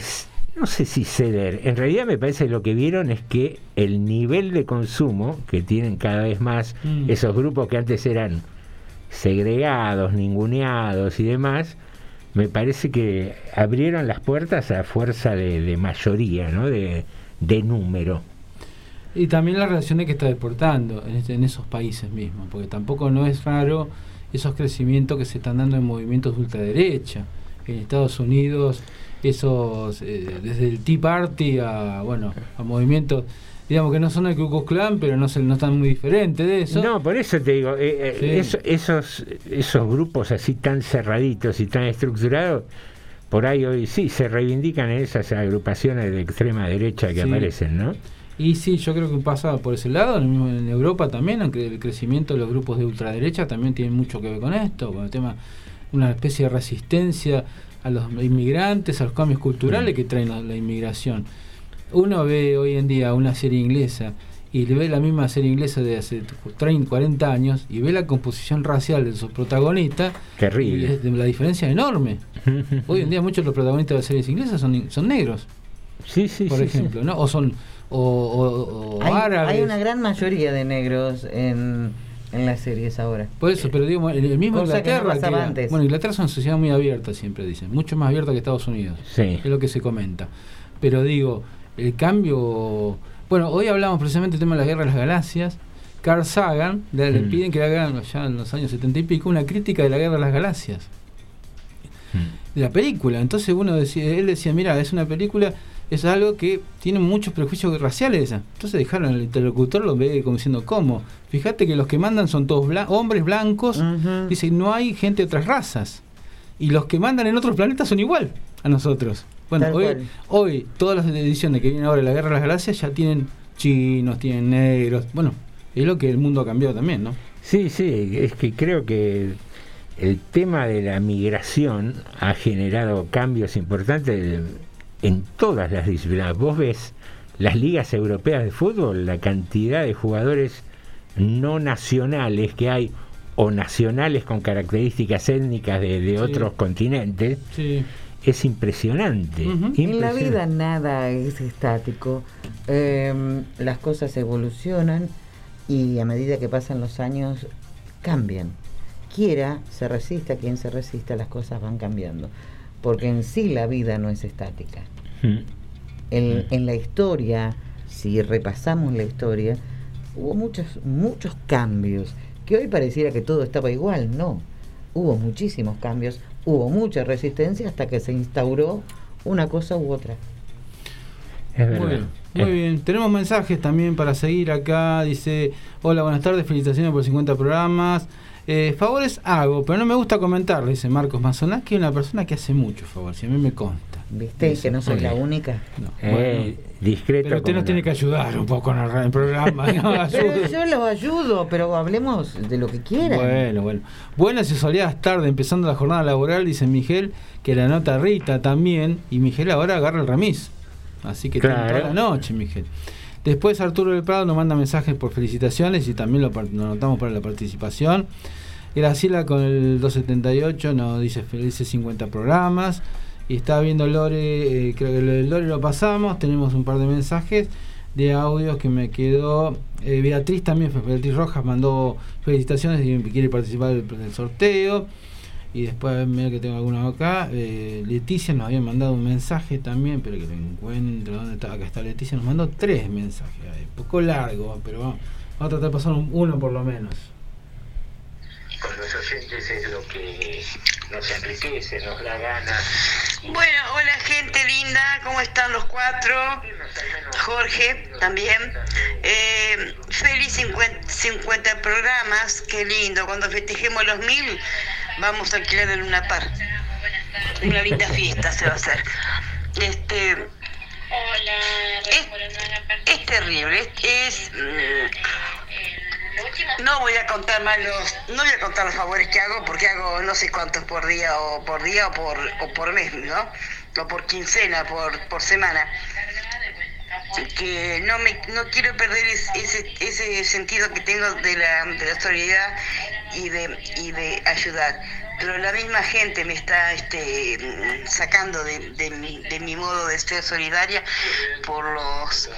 no sé si ceder, en realidad me parece que lo que vieron es que el nivel de consumo que tienen cada vez más Mm. esos grupos que antes eran segregados, ninguneados y demás, me parece que abrieron las puertas a fuerza de, de mayoría, ¿no? De, de número. Y también las relaciones que está deportando en, este- en esos países mismos, porque tampoco no es raro esos crecimientos que se están dando en movimientos de ultraderecha. En Estados Unidos, esos eh, desde el Tea Party a bueno a movimientos, digamos que no son el Ku Klux Klan, pero no, se, no están muy diferentes de eso. No, por eso te digo, eh, eh, esos, esos grupos así tan cerraditos y tan estructurados, por ahí hoy sí se reivindican esas agrupaciones de extrema derecha que Sí. aparecen, ¿no? Y sí, yo creo que pasa por ese lado, en mismo en Europa también, aunque el crecimiento de los grupos de ultraderecha también tiene mucho que ver con esto, con el tema, una especie de resistencia a los inmigrantes, a los cambios culturales que traen la, la inmigración. Uno ve hoy en día una serie inglesa y le ve la misma serie inglesa de hace 30, 40 años y ve la composición racial de sus protagonistas. Terrible. Y la diferencia es enorme. Hoy en día muchos de los protagonistas de las series inglesas son, son negros. Sí, sí, Por sí, ejemplo, ¿no? O son o, o- o Hay, árabes. hay una gran mayoría de negros en, en las series ahora. Por eso, pero digo, el, el mismo Cosa que no Inglaterra. pasaba que era- antes. bueno, Inglaterra es una sociedad muy abierta, siempre dicen. Mucho más abierta que Estados Unidos. Sí. Es lo que se comenta. Pero digo, el cambio. Bueno, hoy hablamos precisamente del tema de la guerra de las galaxias. Carl Sagan le, le Mm. piden que hagan ya en los años 70 y pico una crítica de la guerra de las galaxias. Mm. De la película. Entonces uno decía, él decía, mira, es una película, es algo que tiene muchos prejuicios raciales. esa". Entonces dejaron al interlocutor, lo ve como diciendo, ¿cómo? Fíjate que los que mandan son todos blan- hombres blancos. Dice, no hay gente de otras razas. Y los que mandan en otros planetas son igual a nosotros. Bueno, Tal hoy, cual. hoy todas las ediciones que vienen ahora de la Guerra de las Galaxias ya tienen chinos, tienen negros. Bueno, es lo que el mundo ha cambiado también, ¿no? Sí, sí, es que creo que el tema de la migración ha generado cambios importantes en todas las disciplinas. Vos ves las ligas europeas de fútbol, la cantidad de jugadores no nacionales que hay o nacionales con características étnicas de, de Sí. otros continentes Sí. Es impresionante. En la vida nada es estático. Eh, las cosas evolucionan y a medida que pasan los años cambian. Quiera, se resista, quien se resista, las cosas van cambiando. Porque en sí la vida no es estática. Mm. En, en la historia, si repasamos la historia, hubo muchos, muchos cambios. Que hoy pareciera que todo estaba igual, no. Hubo muchísimos cambios, hubo mucha resistencia hasta que se instauró una cosa u otra. Es verdad. Bueno, muy bien. Tenemos mensajes también para seguir acá. Dice, hola, buenas tardes, felicitaciones por 50 programas. Eh, favores hago, pero no me gusta comentar, dice Marcos Mazonás, que es una persona que hace mucho favor, si a mí me consta. ¿Viste? Dice, que no soy la única. Eh, discreto. Pero usted nos tiene no. que ayudar un poco en el, ra- el programa. ¿no? Pero yo los ayudo, pero hablemos de lo que quieran. Bueno, bueno. Buenas y soleadas tardes, empezando la jornada laboral, dice Miguel, que la nota Rita también, y Miguel ahora agarra el remis. Así que Claro. toda la noche, Miguel. Después Arturo del Prado nos manda mensajes por felicitaciones y también lo, lo anotamos para la participación. Graciela con el 278 nos dice felices 50 programas. Y estaba viendo Lore, eh, creo que lo de Lore lo pasamos. Tenemos un par de mensajes de audios que me quedó. eh, Beatriz también, Beatriz Rojas mandó felicitaciones y quiere participar del, sorteo. Y después, mira que tengo algunos acá. eh, Leticia nos había mandado un mensaje también, pero que lo encuentro. ¿Dónde está? Acá está Leticia. Nos mandó tres mensajes. ahí, poco largo, pero vamos, vamos a tratar de pasar un- uno por lo menos. con los oyentes es lo que nos enriquece, nos da ganas. Bueno, hola gente linda, ¿cómo están los cuatro? Jorge también. Eh, feliz 50, 50 programas, qué lindo. Cuando festejemos los mil, vamos a alquilar el Luna Par. Una linda fiesta se va a hacer. Este. Es, es terrible, es. es, mm, no voy a contar más los, no voy a contar los favores que hago porque hago no sé cuántos por día o por día o por o por mes, ¿no? O por quincena, por, por semana. Que no me no quiero perder es- ese, ese sentido que tengo de la, de la solidaridad y de, y de ayudar. Pero la misma gente me está este, sacando de, de de mi modo de ser solidaria por los...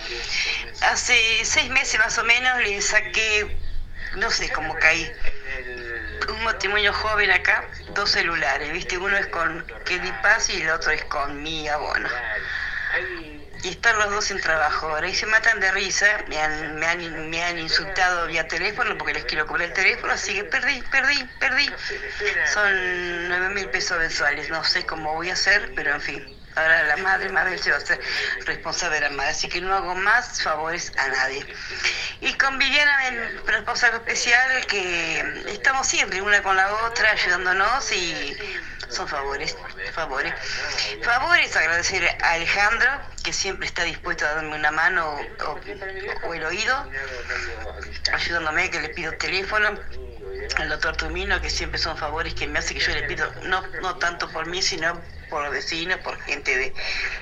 Hace seis meses más o menos le saqué, no sé cómo caí, un matrimonio joven acá, dos celulares, ¿viste? Uno es con Kelly Paz y el otro es con mi abono. Y están los dos en trabajo ahora y se matan de risa, me han, me han, me han insultado vía teléfono porque les quiero cobrar el teléfono, así que perdí, perdí, perdí. Son nueve mil pesos mensuales, no sé cómo voy a hacer, pero en fin. Ahora la madre Mabel se va a hacer responsable de la madre, así que no hago más favores a nadie. Y con Viviana, en esposa especial, que estamos siempre una con la otra, ayudándonos y son favores, favores. Favores agradecer a Alejandro, que siempre está dispuesto a darme una mano o- o el oído, ayudándome, que le pido teléfono. Al doctor Tumino, que siempre son favores que me hace que yo le pido, no, no tanto por mí, sino por vecinos, por gente de,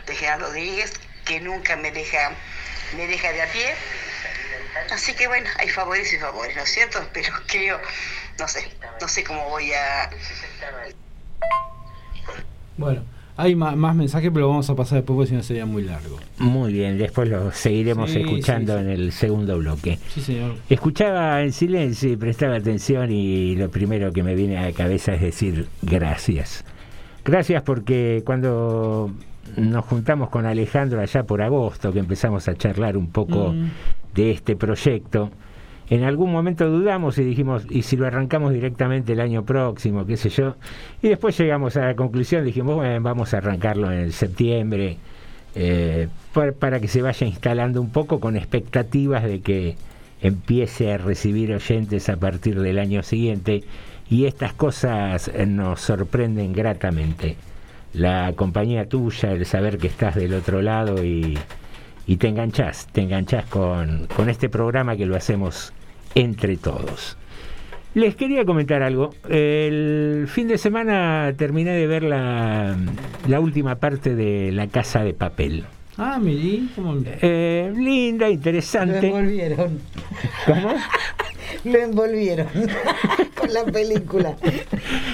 de General Rodríguez, que nunca me deja, me deja de a pie. Así que bueno, hay favores y favores, ¿no es cierto? Pero creo, no sé, no sé cómo voy a... Bueno, hay ma- más, mensajes, pero lo vamos a pasar después porque si no sería muy largo. Muy bien, después lo seguiremos Sí, escuchando sí, sí. en el segundo bloque. Sí, señor. Escuchaba en silencio y prestaba atención y lo primero que me viene a la cabeza es decir gracias. Gracias porque cuando nos juntamos con Alejandro allá por agosto, que empezamos a charlar un poco Mm. de este proyecto, en algún momento dudamos y dijimos, ¿y si lo arrancamos directamente el año próximo, qué sé yo? Y después llegamos a la conclusión, dijimos, bueno, vamos a arrancarlo en septiembre, eh, para, que se vaya instalando un poco con expectativas de que empiece a recibir oyentes a partir del año siguiente y estas cosas eh, nos sorprenden gratamente. La compañía tuya, el saber que estás del otro lado y, te enganchás, te enganchás con este programa que lo hacemos entre todos. Les quería comentar algo. El fin de semana terminé de ver la, última parte de La Casa de Papel. Ah, mirí, como... Eh, linda, Lo interesante. envolvieron. ¿Cómo? Lo envolvieron con la película.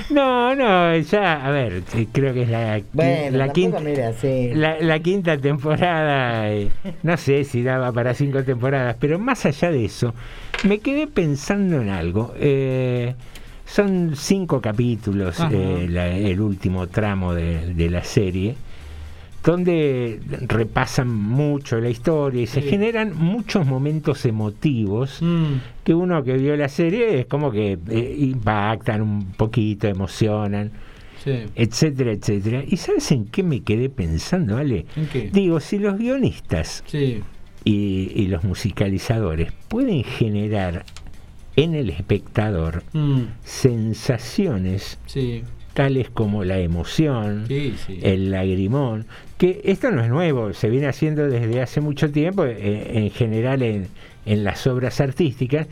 No, no, ya, a ver, creo que es la, Bueno, la quinta. mira, sí. La, la quinta temporada, eh, no sé si daba para cinco temporadas, pero más allá de eso, me quedé pensando en algo. Eh, son cinco capítulos, eh, la- el último tramo de, de la serie, donde repasan mucho la historia y se Sí. generan muchos momentos emotivos Mm, que uno que vio la serie es como que eh, impactan un poquito, emocionan sí. etcétera, etcétera. ¿Y sabes en qué me quedé pensando, Ale? ¿En qué? Digo, si los guionistas Sí. y, y los musicalizadores pueden generar en el espectador Mm, sensaciones sí. tales como la emoción, el lagrimón, que esto no es nuevo, se viene haciendo desde hace mucho tiempo, eh, en general en, en las obras artísticas,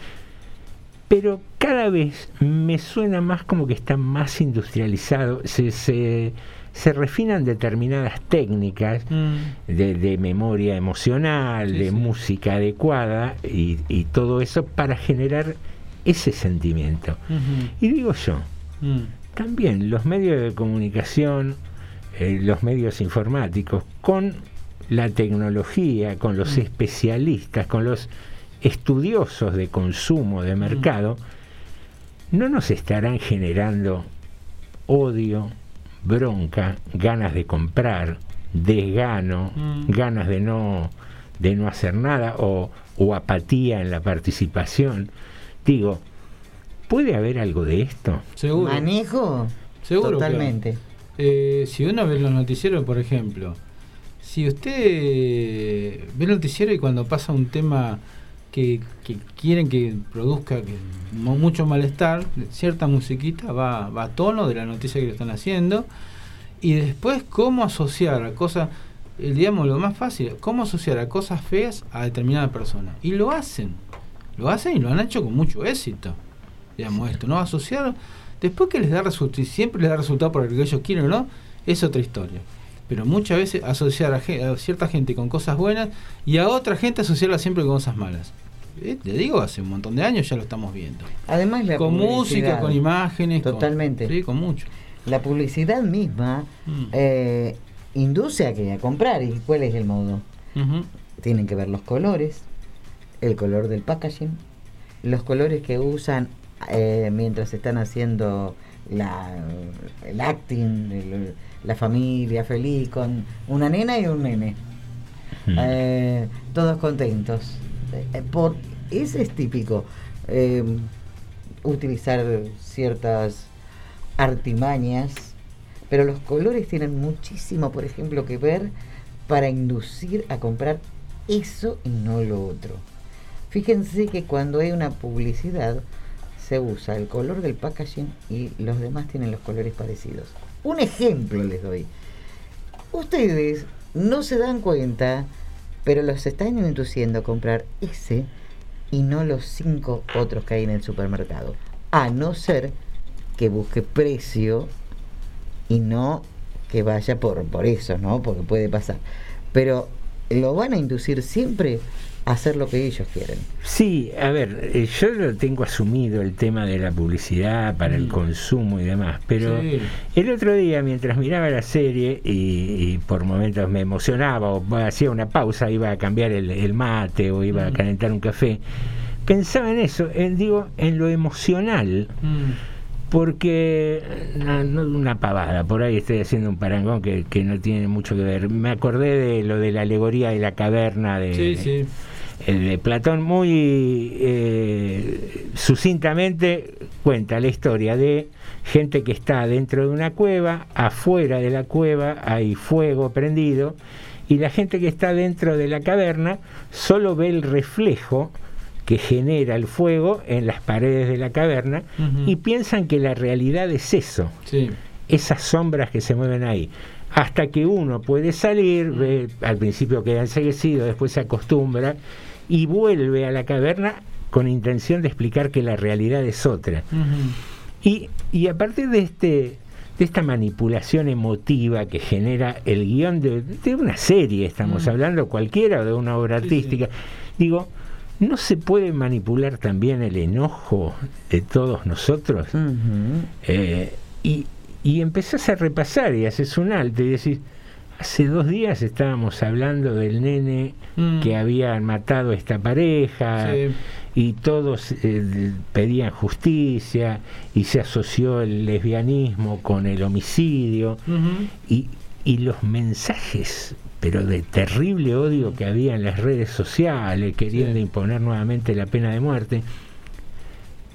pero cada vez me suena más como que está más industrializado, se, se, se refinan determinadas técnicas Mm, de, de memoria emocional, Sí, de sí. música adecuada y, y todo eso para generar ese sentimiento. Y digo yo, mm, también los medios de comunicación, eh, los medios informáticos, con la tecnología, con los Mm. especialistas, con los estudiosos de consumo de mercado, no nos estarán generando odio, bronca, ganas de comprar, desgano, Mm. ganas de no, de no hacer nada o, o apatía en la participación. Digo, ¿puede haber algo de esto? Seguro. Manejo. Seguro. Totalmente. Eh, si uno ve los noticieros, por ejemplo, si usted ve el noticiero y cuando pasa un tema que, quieren que produzca que- mu- mucho malestar, cierta musiquita va, va a tono de la noticia que le están haciendo, y después cómo asociar a cosas, eh, digamos, lo más fácil, cómo asociar a cosas feas a determinada persona. Y lo hacen, lo hacen y lo han hecho con mucho éxito. Digamos esto, ¿no? Asociar, después que les da resultado, y siempre les da resultado por el que ellos quieren o no, es otra historia. Pero muchas veces asociar a, cierta gente con cosas buenas y a otra gente asociarla siempre con cosas malas. Eh, te digo, hace un montón de años ya lo estamos viendo. Además la con música, con imágenes. con- Totalmente. sí, con mucho. La publicidad misma Mm. eh, induce a que a comprar. ¿Y cuál es el modo? Tienen que ver los colores, el color del packaging, los colores que usan eh, mientras están haciendo la, el acting, el- la familia feliz con una nena y un nene. Eh, todos contentos. Eh, por, ese es típico. eh, utilizar ciertas artimañas, pero los colores tienen muchísimo, por ejemplo, que ver para inducir a comprar eso y no lo otro. Fíjense que cuando hay una publicidad se usa el color del packaging y los demás tienen los colores parecidos. Un ejemplo les doy. Ustedes no se dan cuenta, pero los están induciendo a comprar ese y no los cinco otros que hay en el supermercado. A no ser que busque precio y no que vaya por, por eso, ¿no? Porque puede pasar. Pero lo van a inducir siempre hacer lo que ellos quieren. Sí, a ver, eh, yo lo tengo asumido el tema de la publicidad para el consumo y demás, pero Sí. el otro día mientras miraba la serie y, y por momentos me emocionaba o hacía una pausa, iba a cambiar el, el mate o iba a calentar un café, pensaba en eso, en, digo, en lo emocional. Porque no, no una pavada, por ahí estoy haciendo un parangón que, que no tiene mucho que ver. Me acordé de lo de la alegoría de la caverna de, Sí, sí. Eh, de Platón muy eh, sucintamente cuenta la historia de gente que está dentro de una cueva, afuera de la cueva hay fuego prendido y la gente que está dentro de la caverna solo ve el reflejo que genera el fuego en las paredes de la caverna y piensan que la realidad es eso, Sí. esas sombras que se mueven ahí. Hasta que uno puede salir, ve, al principio queda enseguecido, después se acostumbra y vuelve a la caverna con intención de explicar que la realidad es otra. Y, y a partir de este de esta manipulación emotiva que genera el guion de, de una serie, estamos hablando cualquiera o de una obra artística, digo, ¿no se puede manipular también el enojo de todos nosotros? Eh, y, y empezás a repasar y haces un alto y decís, hace dos días estábamos hablando del nene Mm. que habían matado a esta pareja Sí. y todos eh, pedían justicia y se asoció el lesbianismo con el homicidio y, y los mensajes pero de terrible odio que había en las redes sociales queriendo imponer nuevamente la pena de muerte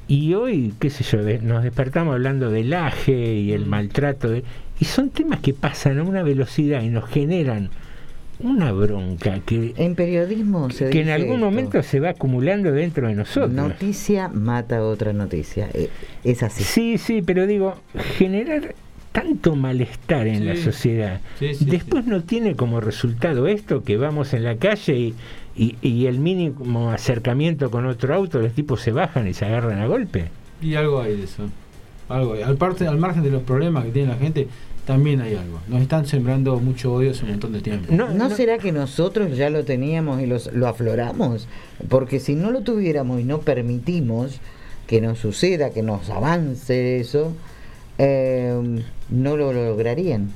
y hoy, qué sé yo, nos despertamos hablando del aje y Mm. el maltrato, de- y son temas que pasan a una velocidad y nos generan una bronca que, En periodismo se que en algún esto, momento se va acumulando dentro de nosotros. Noticia mata otra noticia. Eh, Es así. Sí, sí, pero digo, generar tanto malestar en la sociedad. Sí, sí, Después no tiene como resultado esto que vamos en la calle y, y, y el mínimo acercamiento con otro auto, los tipos se bajan y se agarran a golpe. Y algo hay de eso. Algo hay. Al, parte, al margen de los problemas que tiene la gente, también hay algo. Nos están sembrando mucho odio hace un montón de tiempo. ¿No, será que nosotros ya lo teníamos y los, lo afloramos? Porque si no lo tuviéramos y no permitimos que nos suceda, que nos avance eso, eh, no lo lograrían.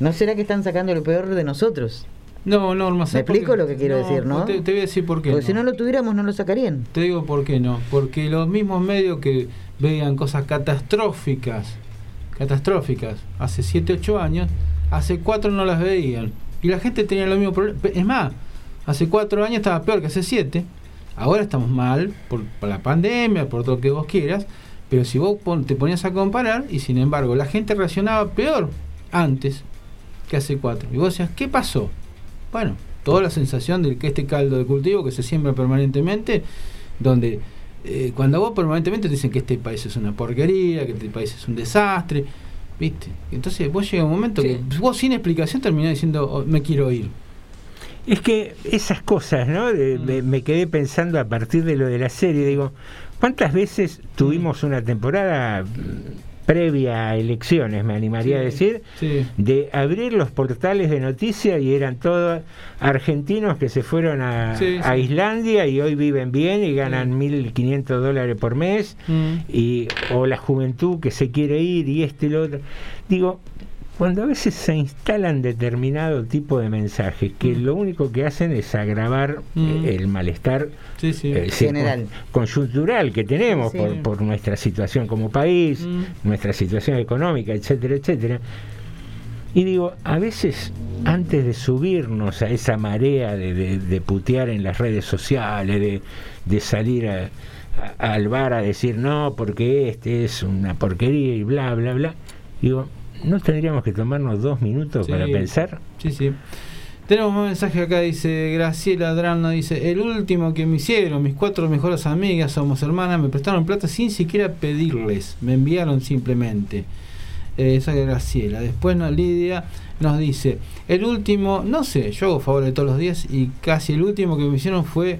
¿No será que están sacando lo peor de nosotros? No, Norma, ¿Me ¿sabes por explico qué? lo que quiero No, decir, no? Te, te voy a decir por qué. Porque no. si no lo tuviéramos, no lo sacarían. Te digo por qué no. Porque los mismos medios que veían cosas catastróficas, catastróficas, hace 7, 8 años, hace 4 no las veían. Y la gente tenía lo mismo problema. Es más, hace 4 años estaba peor que hace 7. Ahora estamos mal por, la pandemia, por todo lo que vos quieras. Pero si vos te ponías a comparar, y sin embargo la gente reaccionaba peor antes que hace 4. Y vos decías, ¿qué pasó? Bueno, toda la sensación de que este caldo de cultivo que se siembra permanentemente, donde eh, cuando vos permanentemente te dicen que este país es una porquería, que este país es un desastre, ¿viste? Entonces vos llega un momento que vos sin explicación terminás diciendo, "Oh, me quiero ir. Es que esas cosas, ¿no? De- me, me quedé pensando a partir de lo de la serie, digo, ¿cuántas veces tuvimos una temporada mm, previa a elecciones, me animaría a decir, Sí. de abrir los portales de noticias y eran todos argentinos que se fueron a, Sí, a sí. Islandia y hoy viven bien y ganan 1.500 dólares por mes, Mm. y, o la juventud que se quiere ir y este y lo otro. Digo, cuando a veces se instalan determinado tipo de mensajes que lo único que hacen es agravar Mm. eh, el malestar Sí, sí. eh, General. con- coyuntural que tenemos Sí. por, por nuestra situación como país, Mm. nuestra situación económica, etcétera, etcétera. Y digo, a veces antes de subirnos a esa marea de, de- de putear en las redes sociales, de, de salir a- a- al bar a decir no, porque este es una porquería y bla, bla, bla, digo, ¿no tendríamos que tomarnos dos minutos Sí. para pensar? Sí, sí. Tenemos un mensaje acá, dice Graciela Drano, dice, el último que me hicieron, mis cuatro mejores amigas, somos hermanas, me prestaron plata sin siquiera pedirles, me enviaron simplemente. Eh, esa es Graciela. Después nos, Lidia nos dice, el último, no sé, yo hago favor de todos los días y casi el último que me hicieron fue,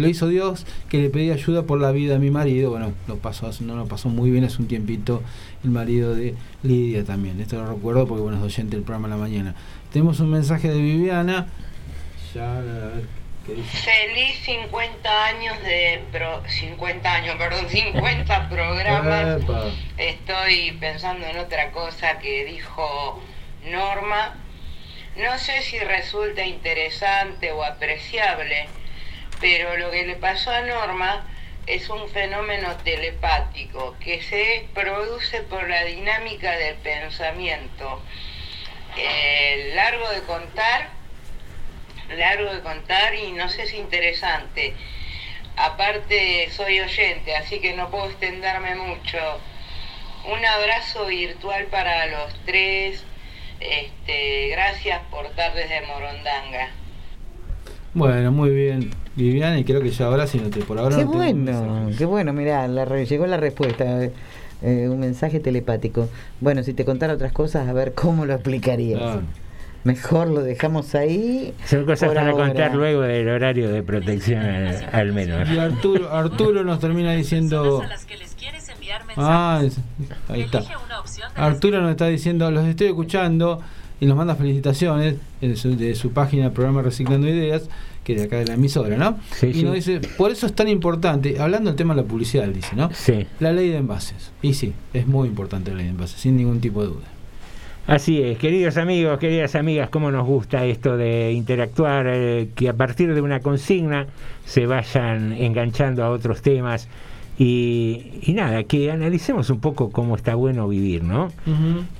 lo hizo Dios, que le pedí ayuda por la vida a mi marido. Bueno, lo pasó, hace- no lo pasó muy bien hace un tiempito el marido de Lidia también. Esto lo recuerdo porque bueno, es oyente del programa en la mañana. Tenemos un mensaje de Viviana. Ya, a ver, dice. Feliz 50 años de pro, 50 años, perdón, 50 programas. Epa. Estoy pensando en otra cosa que dijo Norma. No sé si resulta interesante o apreciable, pero lo que le pasó a Norma es un fenómeno telepático que se produce por la dinámica del pensamiento. Eh, largo de contar, largo de contar y no sé si interesante. Aparte soy oyente, así que no puedo extenderme mucho. Un abrazo virtual para los tres. Este, gracias por tardes de Morondanga. Bueno, muy bien, Viviana, y creo que ya ahora sí no te por ahora Qué no tengo bueno, qué bueno, mirá, la re- llegó la respuesta, eh, eh, un mensaje telepático. Bueno, si te contara otras cosas, a ver cómo lo explicarías. Mejor lo dejamos ahí. Son cosas para ahora. contar luego del horario de protección al, al menor. Y Arturo, Arturo nos termina diciendo. Ah, es- ahí está. Arturo nos está diciendo, los estoy escuchando y nos manda felicitaciones de su, de su página programa Reciclando Ideas, que es de acá de la emisora, ¿no? Sí, y nos dice, por eso es tan importante, hablando del tema de la publicidad, dice, ¿no? Sí. La ley de envases. Y sí, es muy importante la ley de envases, sin ningún tipo de duda. Así es, queridos amigos, queridas amigas, cómo nos gusta esto de interactuar, eh, que a partir de una consigna se vayan enganchando a otros temas y, y nada, que analicemos un poco cómo está bueno vivir, ¿no?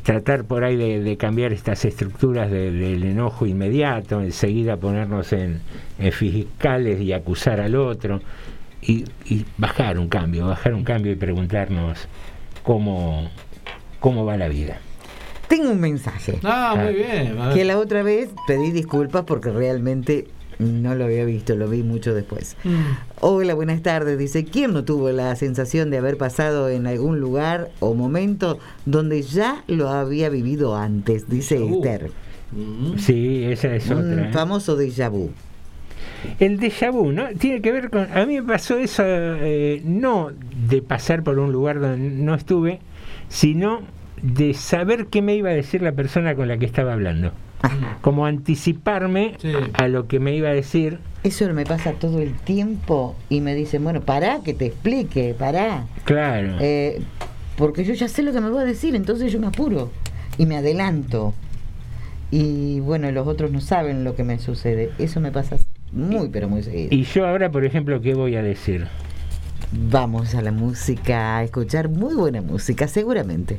Tratar por ahí de, de cambiar estas estructuras de- del enojo inmediato, enseguida ponernos en, en fiscales y acusar al otro y, y bajar un cambio, bajar un cambio y preguntarnos cómo, cómo va la vida. Tengo un mensaje. Ah, muy bien. a ver. Que la otra vez pedí disculpas porque realmente no lo había visto, lo vi mucho después. Mm. Hola, buenas tardes. Dice, ¿quién no tuvo la sensación de haber pasado en algún lugar o momento donde ya lo había vivido antes? Dice Esther. Sí, esa es Un otra. ¿eh? famoso déjà vu. El déjà vu, ¿no? Tiene que ver con... A mí me pasó eso eh, no de pasar por un lugar donde no estuve, sino de saber qué me iba a decir la persona con la que estaba hablando. Como anticiparme a lo que me iba a decir. Eso me pasa todo el tiempo y me dicen, bueno, pará, que te explique, pará. Claro. Eh, porque yo ya sé lo que me va a decir, entonces yo me apuro y me adelanto. Y bueno, los otros no saben lo que me sucede. Eso me pasa muy, pero muy seguido. Y yo ahora, por ejemplo, ¿qué voy a decir? Vamos a la música, a escuchar muy buena música, seguramente.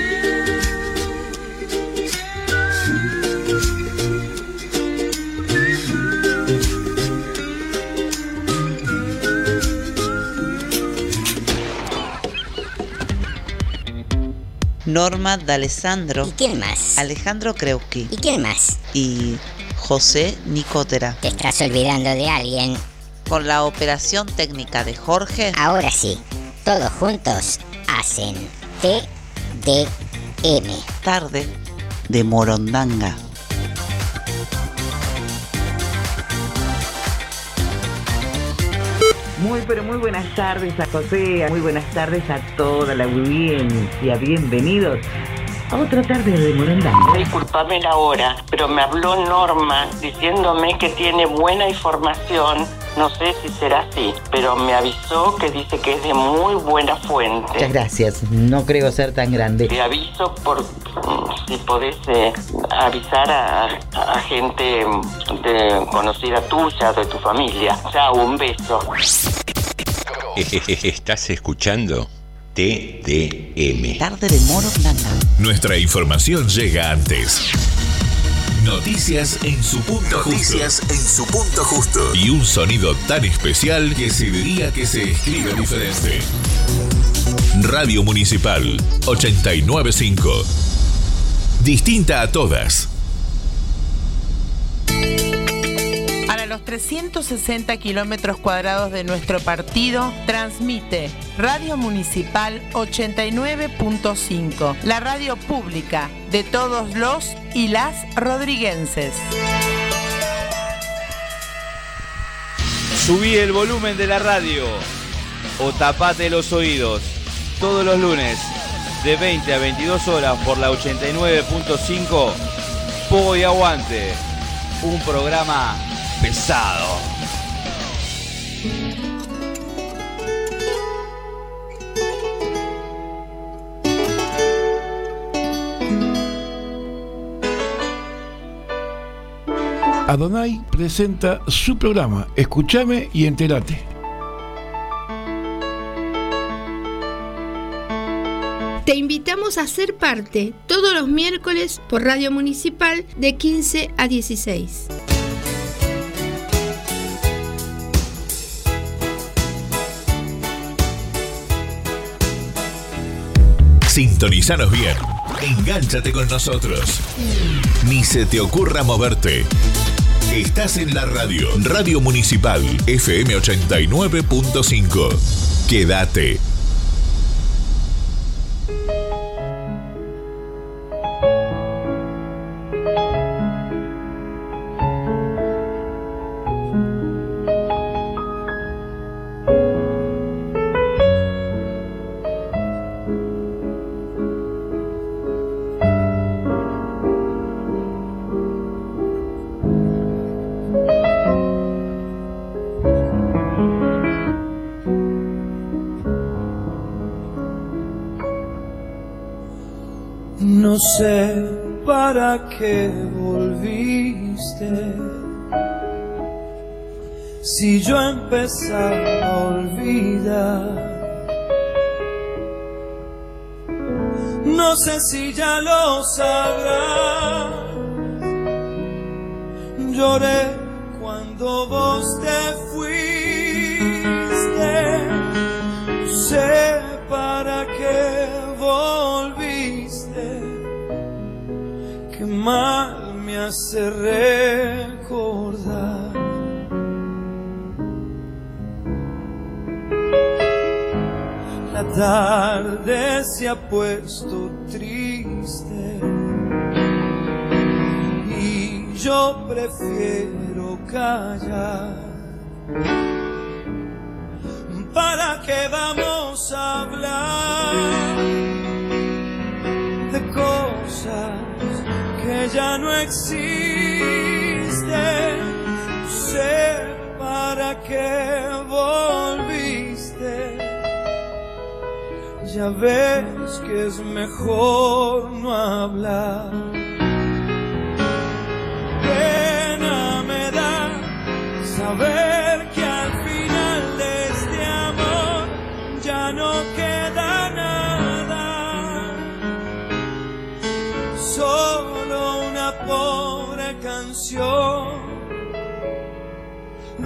Norma D'Alessandro. ¿Y quién más? Alejandro Kreuski. ¿Y quién más? Y José Nicotera. Te estás olvidando de alguien. Con la operación técnica de Jorge. Ahora sí, todos juntos hacen TDM. Tarde de Morondanga. Muy pero muy buenas tardes a José, muy buenas tardes a toda la audiencia, bienvenidos otra tarde de Morondanga. Disculpame la hora, pero me habló Norma diciéndome que tiene buena información. No sé si será así, pero me avisó que dice que es de muy buena fuente. Muchas gracias, no creo ser tan grande. Te aviso por mm, si podés eh, avisar a, a gente de, conocida tuya, de tu familia. Chao, un beso. Estás escuchando TDM. Tarde de Morondanga. Nuestra información llega antes. Noticias en su punto Noticias justo. en su punto justo. Y un sonido tan especial que se diría que se escribe diferente. Radio Municipal 895. Distinta a todas. 360 kilómetros cuadrados de nuestro partido, transmite Radio Municipal 89.5, la radio pública de todos los y las rodriguenses. Subí el volumen de la radio o tapate los oídos todos los lunes de 20 a 22 horas por la 89.5 Pogo y Aguante, un programa pesado. Adonai presenta su programa Escúchame y entérate. Te invitamos a ser parte todos los miércoles por Radio Municipal de 15 a 16. Sintonizanos bien. Engánchate con nosotros. Ni se te ocurra moverte. Estás en la radio. Radio Municipal FM 89.5. Quédate. Sé para qué volviste. Si yo empezaba a olvidar, No sé si ya lo sabrás. Lloré cuando vos te fuiste. Sé mal me hace recordar. La tarde se ha puesto triste y yo prefiero callar. ¿Para qué vamos a hablar de cosas que ya no existen? Sé para qué volviste. Ya ves que es mejor no hablar. Pena me da saber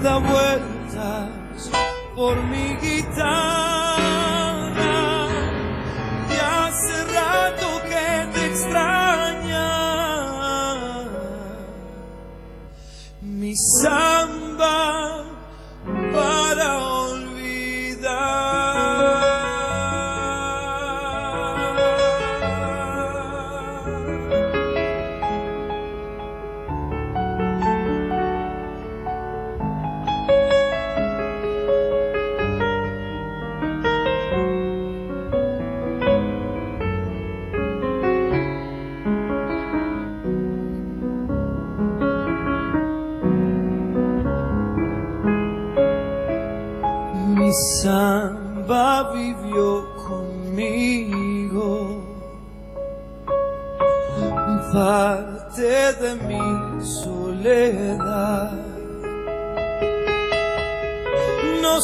da vueltas por mi guitarra. Y hace rato que te extraña mi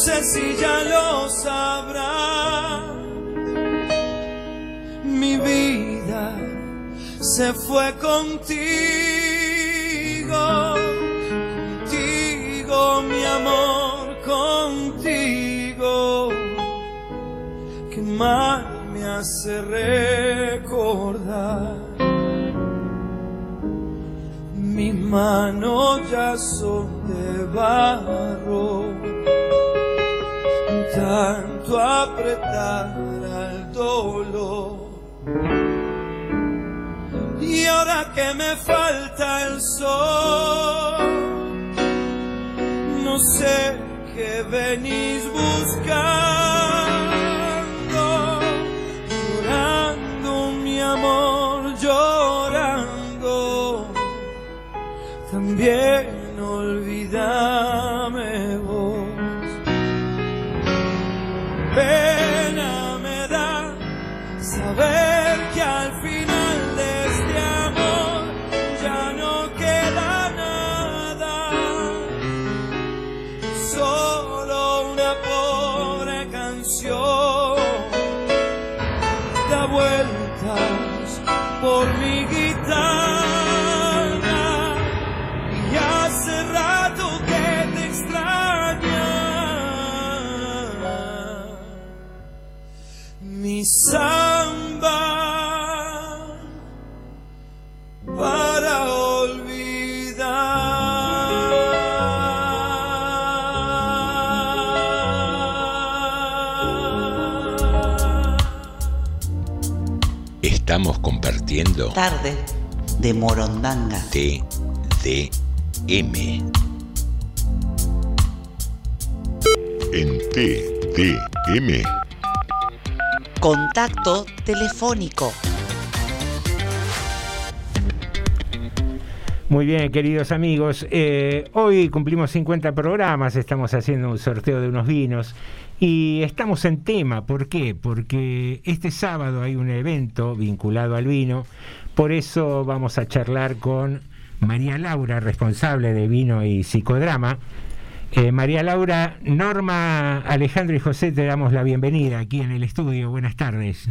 sé si ya lo sabrá. Mi vida se fue contigo, contigo mi amor, contigo. Que mal me hace recordar. Mis manos ya son de tanto apretar al dolor. Y ahora que me falta el sol, no sé qué venís buscando, llorando mi amor, llorando. También samba para olvidar. Estamos compartiendo Tarde de Morondanga. TDM. En TDM Contacto telefónico. Muy bien, queridos amigos. eh, hoy cumplimos 50 programas, estamos haciendo un sorteo de unos vinos y estamos en tema. ¿Por qué? Porque este sábado hay un evento vinculado al vino. Por eso vamos a charlar con María Laura, responsable de vino y psicodrama. Eh, María Laura, Norma, Alejandro y José, te damos la bienvenida aquí en el estudio. Buenas tardes.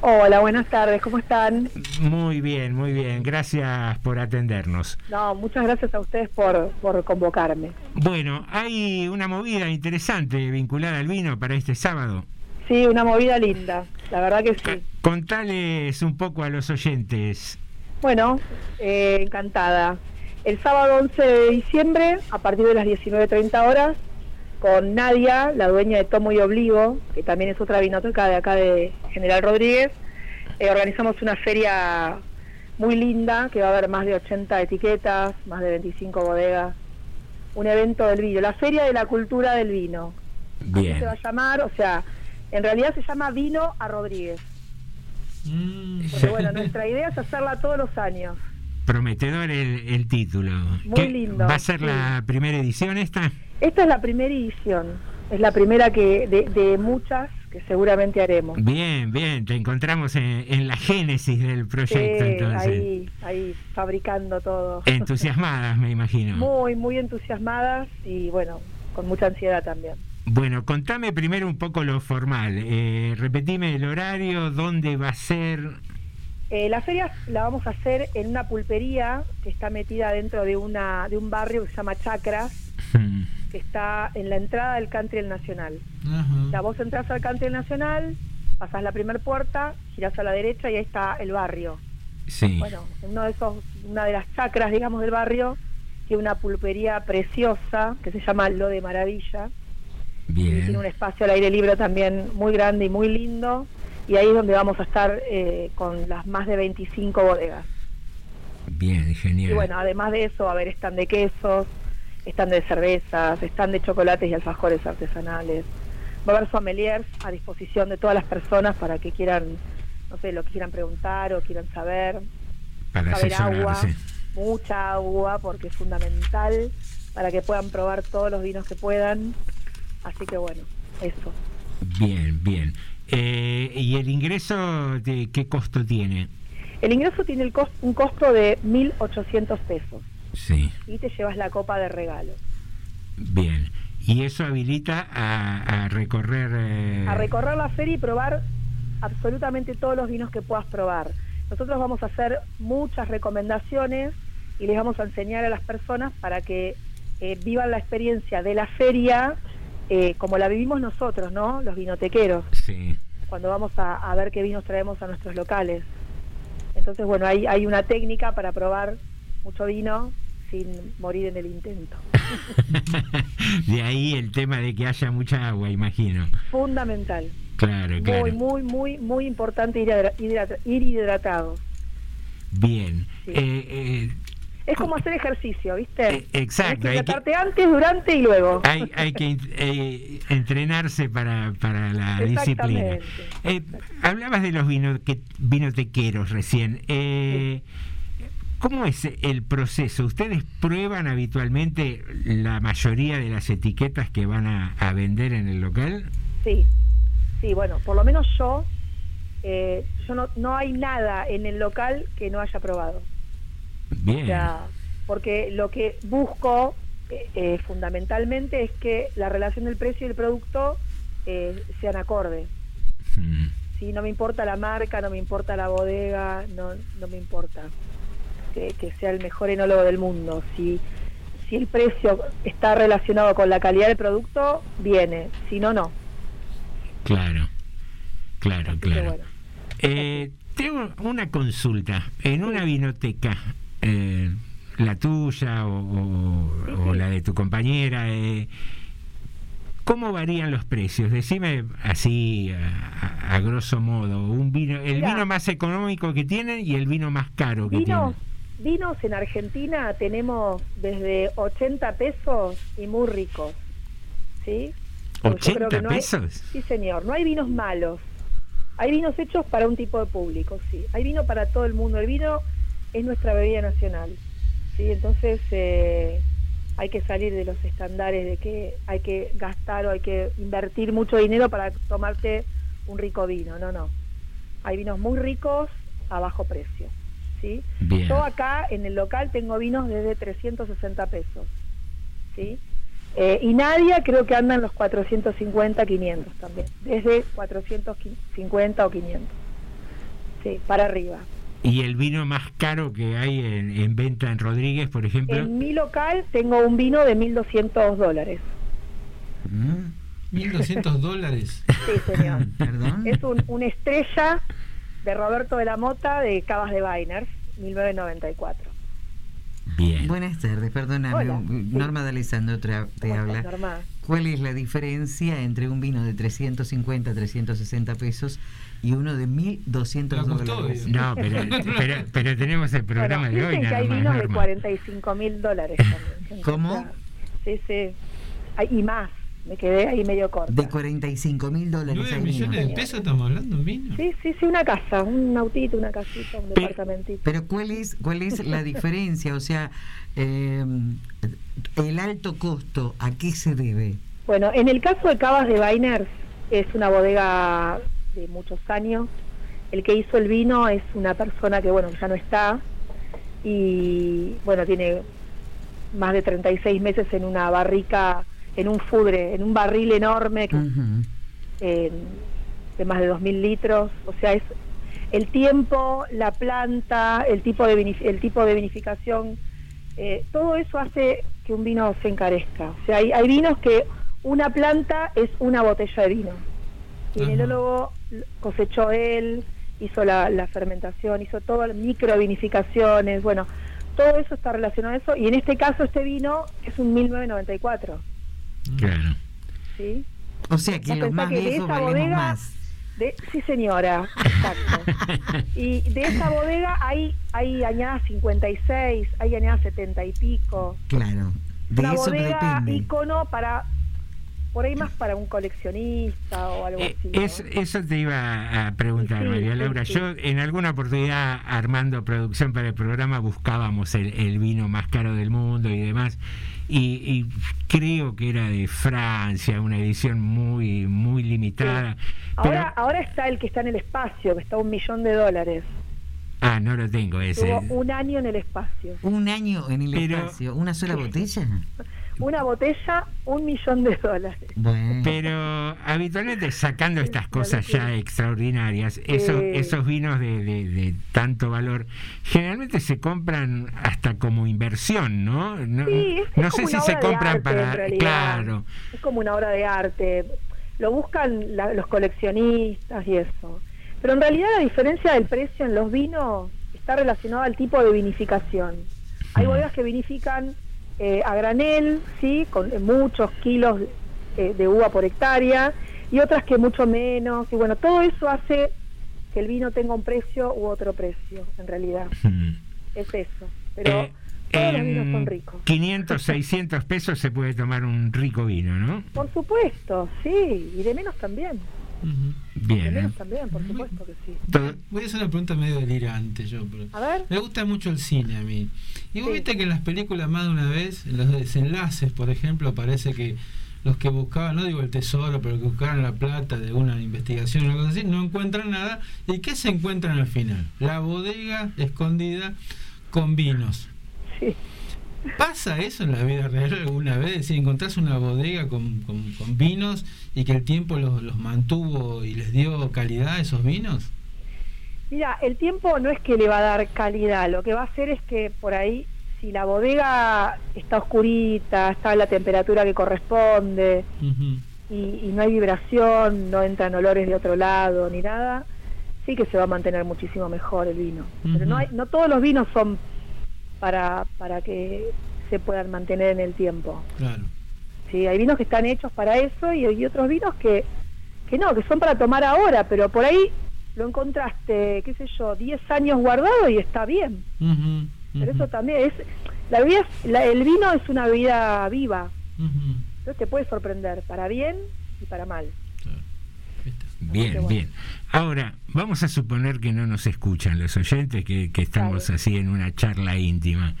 Hola, buenas tardes, ¿cómo están? Muy bien, muy bien. Gracias por atendernos. No, muchas gracias a ustedes por, por convocarme. Bueno, hay una movida interesante vinculada al vino para este sábado. Sí, una movida linda, la verdad que sí. Contales un poco a los oyentes. Bueno, eh, encantada. El sábado 11 de diciembre, a partir de las 19.30 horas, con Nadia, la dueña de Tomo y Obligo, que también es otra vinoteca de acá de General Rodríguez, eh, organizamos una feria muy linda, que va a haber más de 80 etiquetas, más de 25 bodegas, un evento del vino, la Feria de la Cultura del Vino. Así Bien. se va a llamar, o sea, en realidad se llama Vino a Rodríguez. Porque bueno, nuestra idea es hacerla todos los años. Prometedor el, el título. Muy ¿Qué- lindo, ¿Va a ser sí. la primera edición esta? Esta es la primera edición, es la primera que de, de muchas que seguramente haremos. Bien, bien. Te encontramos en, en la génesis del proyecto, Sí, entonces. ahí, ahí fabricando todo. Entusiasmadas, me imagino. Muy, muy entusiasmadas y bueno, con mucha ansiedad también. Bueno, contame primero un poco lo formal. Eh, repetime el horario, dónde va a ser. Eh, la feria la vamos a hacer en una pulpería que está metida dentro de una de un barrio que se llama Chacras, que está en la entrada del Country del Nacional. O sea, vos entras al Country del Nacional, pasás la primera puerta, girás a la derecha y ahí está el barrio. Sí. Bueno, en uno de esos, una de las chacras, digamos, del barrio, tiene una pulpería preciosa que se llama Lo de Maravilla. Y tiene Bien. un espacio al aire libre también muy grande y muy lindo. Y ahí es donde vamos a estar eh, con las más de 25 bodegas. Bien, genial. Y bueno, además de eso, va a haber stand de quesos, stand de cervezas, stand de chocolates y alfajores artesanales. Va a haber sommeliers a disposición de todas las personas para que quieran, no sé, lo que quieran preguntar o quieran saber. Para haber agua, mucha agua, porque es fundamental para que puedan probar todos los vinos que puedan. Así que bueno, eso. Bien, bien. Eh, ¿Y el ingreso de qué costo tiene? El ingreso tiene el cos- un costo de 1.800 pesos Sí, y te llevas la copa de regalo. bien. Y eso habilita a, a recorrer... eh, A recorrer la feria y probar absolutamente todos los vinos que puedas probar. Nosotros vamos a hacer muchas recomendaciones y les vamos a enseñar a las personas para que eh, vivan la experiencia de la feria eh, como la vivimos nosotros, ¿no? Los vinotequeros. Sí. Cuando vamos a, a ver qué vinos traemos a nuestros locales. Entonces, bueno, hay, hay una técnica para probar mucho vino sin morir en el intento. De ahí el tema de que haya mucha agua, imagino. Fundamental. Claro, claro. Muy, muy, muy, muy importante ir, hidra- hidrata- ir hidratado. Bien. Eh, eh, Es como hacer ejercicio, ¿viste? exacto, Tienes hay que hidratarte antes, durante y luego. hay, hay que eh, entrenarse para, para la disciplina. Eh, hablabas de los vinotequeros recién. Eh, ¿Cómo es el proceso? ¿Ustedes prueban habitualmente la mayoría de las etiquetas que van a, a vender en el local? Sí, sí, bueno, por lo menos yo, eh, yo no, no hay nada en el local que no haya probado. Bien. O sea, porque lo que busco eh, eh, fundamentalmente es que la relación del precio y el producto eh, sean acorde. Sí, no me importa la marca, no me importa la bodega, no, no me importa que, que sea el mejor enólogo del mundo. Si, si el precio está relacionado con la calidad del producto, viene. Si no, no. Claro, claro, claro. bueno. Eh, tengo una consulta. En una vinoteca, eh, la tuya o, o- o la de tu compañera, eh, ¿cómo varían los precios? Decime así, a, grosso modo, un vino, el Mira. vino más económico que tienen y el vino más caro que Vinos, tienen. vinos en Argentina tenemos desde 80 pesos y muy ricos. ¿Sí? Porque yo creo ¿80 que no hay- pesos? sí, señor. No hay vinos malos. Hay vinos hechos para un tipo de público, sí. Hay vino para todo el mundo. El vino es nuestra bebida nacional. ¿sí? Entonces eh, hay que salir de los estándares de que hay que gastar o hay que invertir mucho dinero para tomarte un rico vino. No, no. Hay vinos muy ricos a bajo precio. ¿sí? Bien. Yo acá en el local tengo vinos desde 360 pesos. ¿sí? Eh, y Nadia creo que andan los 450, 500 también. Desde 450 o 500. Sí, para arriba. ¿Y el vino más caro que hay en, en venta en Rodríguez, por ejemplo? En mi local tengo un vino de 1.200 dólares. Mm. 1.200 dólares. Sí, señor. Perdón. Es un, una estrella de Roberto de la Mota de Cabas de Bainers, 1994. Bien. Buenas tardes, perdóname. Hola. Norma de Alessandro te ¿Cómo habla. estás, Norma? ¿Cuál es la diferencia entre un vino de 350, 360 pesos y uno de 1.200 La dólares? No, pero, pero, pero tenemos el programa Bueno, de hoy dicen que nada hay más, vinos de Norma. 45 mil dólares también. ¿Cómo? Sí, sí. Hay- y más. Me quedé ahí medio corta. De 45 mil dólares. 9 hay millones de vino. pesos estamos hablando vino. Sí, sí, sí, una casa, un autito, una casita, un departamentito. Pero ¿cuál es, cuál es la diferencia? O sea, eh, el alto costo, ¿a qué se debe? Bueno, en el caso de Cabas de Bainers, es una bodega de muchos años. El que hizo el vino es una persona que, bueno, ya no está. Y, bueno, tiene más de 36 meses en una barrica, en un fudre, en un barril enorme que- de más de 2.000 litros. O sea, es el tiempo, la planta, el tipo de, el tipo de vinificación, eh, todo eso hace que un vino se encarezca. O sea, hay, hay vinos que una planta es una botella de vino. Y el cosechó él, hizo la, la fermentación, hizo todo, microvinificaciones, bueno, todo eso está relacionado a eso. Y en este caso este vino es un 1994. Claro. ¿sí? O sea que los más que de esa bodega- más. De, sí, señora, exacto. y de esa bodega hay, hay añadas 56, hay añadas 70 y pico. Claro, de Una eso bodega depende. icono para, por ahí más para un coleccionista o algo así. ¿no? Eh, Es, eso te iba a preguntar, Sí, María Laura. sí. Yo en alguna oportunidad, armando producción para el programa, buscábamos el, el vino más caro del mundo y demás. Y, y creo que era de Francia, una edición muy muy limitada. Ahora, ahora está el que está en el espacio, que está a un millón de dólares. Ah, no lo tengo ese. Tuvo un año en el espacio. Un año en el Pero- espacio, una sola botella. Una botella, un millón de dólares. Pero habitualmente sacando estas cosas ya extraordinarias, esos, esos vinos de, de- de tanto valor, generalmente se compran hasta como inversión, ¿no? No, Sí, es- es no como sé si una se obra de compran arte, para... Claro. Es como una obra de arte. Lo buscan la- los coleccionistas y eso. Pero en realidad la diferencia del precio en los vinos está relacionada al tipo de vinificación. Hay bodegas que vinifican eh, a granel, sí, con eh, muchos kilos eh, de uva por hectárea, y otras que mucho menos. Y bueno, todo eso hace que el vino tenga un precio u otro precio, en realidad. Es eso. Pero Eh, todos los vinos son ricos. 500, 600 pesos se puede tomar un rico vino, ¿no? Por supuesto, sí, y de menos también. Bien. ¿eh? también, por supuesto que sí. Voy a hacer una pregunta medio delirante yo. Pero A ver. Me gusta mucho el cine a mí. Y vos viste que en las películas más de una vez, en los desenlaces, por ejemplo, parece que los que buscaban, no digo el tesoro, pero que buscaban la plata de una investigación o cosa así, no encuentran nada. ¿Y qué se encuentran al final? La bodega escondida con vinos. Sí. ¿Pasa eso en la vida real alguna vez? Decir, encontrás una bodega con, con- con vinos y que el tiempo los, los mantuvo y les dio calidad a esos vinos. Mira, el tiempo no es que le va a dar calidad, lo que va a hacer es que por ahí, si la bodega está oscurita, está a la temperatura que corresponde y, y no hay vibración, no entran olores de otro lado ni nada, sí que se va a mantener muchísimo mejor el vino. Pero no, hay, no todos los vinos son para, para que se puedan mantener en el tiempo. Claro. Sí, hay vinos que están hechos para eso y hay otros vinos que, que no, que son para tomar ahora, pero por ahí lo encontraste, qué sé yo, 10 años guardado y está bien. Pero eso también es, la bebida, es- la- el vino es una bebida viva, entonces te puede sorprender para bien y para mal. Bien, bien. Ahora, vamos a suponer que no nos escuchan los oyentes, que, que estamos así en una charla íntima.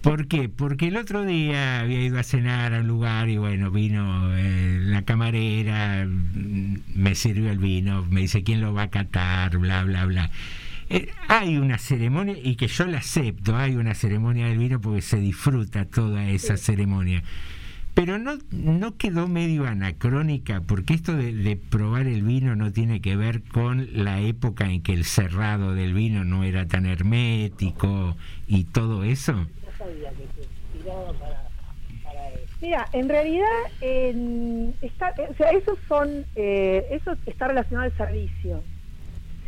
¿Por qué? Porque el otro día había ido a cenar a un lugar y bueno, vino eh, la camarera, mm, me sirvió el vino, me dice quién lo va a catar, bla, bla, bla. Eh, hay una ceremonia, y que yo la acepto, hay una ceremonia del vino porque se disfruta toda esa ceremonia. Pero no, no quedó medio anacrónica, porque esto de, de, probar el vino no tiene que ver con la época en que el cerrado del vino no era tan hermético y todo eso. Mira, en realidad está, o sea, esos son, eh, eso está relacionado al servicio,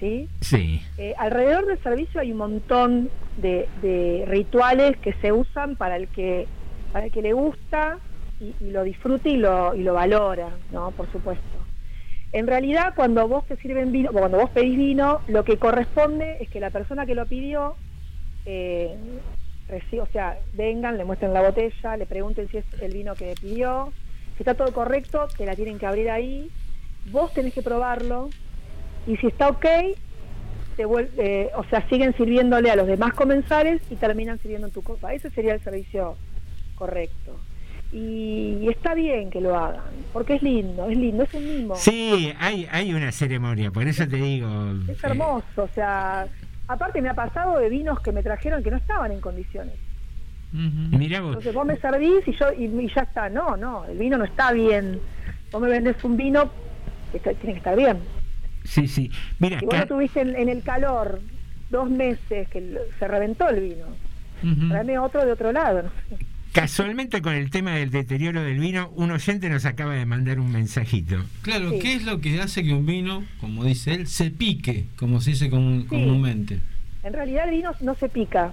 ¿sí? Sí. Eh, alrededor del servicio hay un montón de, de, rituales que se usan para el que, para el que le gusta y, lo disfruta y lo, y lo valora, ¿no? Por supuesto. En realidad, cuando vos te sirven vino, cuando vos pedís vino, lo que corresponde es que la persona que lo pidió eh, o sea, vengan, le muestren la botella, le pregunten si es el vino que pidió, si está todo correcto, te la tienen que abrir ahí, vos tenés que probarlo y si está ok, te eh, o sea, siguen sirviéndole a los demás comensales y terminan sirviendo en tu copa. Ese sería el servicio correcto. Y, está bien que lo hagan, porque es lindo, es lindo, es un mimo. Sí, hay, hay una ceremonia, por eso te digo. Es hermoso, o sea, Aparte me ha pasado de vinos que me trajeron que no estaban en condiciones. Mira vos. Entonces vos me servís y yo y, ya está. No, no, el vino no está bien. Vos me vendés un vino que tiene que estar bien. Sí, sí. Mira, si vos lo tuviste en, el calor dos meses que se reventó el vino, uh otro de otro lado. No sé. Casualmente con el tema del deterioro del vino, un oyente nos acaba de mandar un mensajito. Claro, ¿qué es lo que hace que un vino, como dice él, se pique, como se dice comúnmente? En realidad el vino no se pica.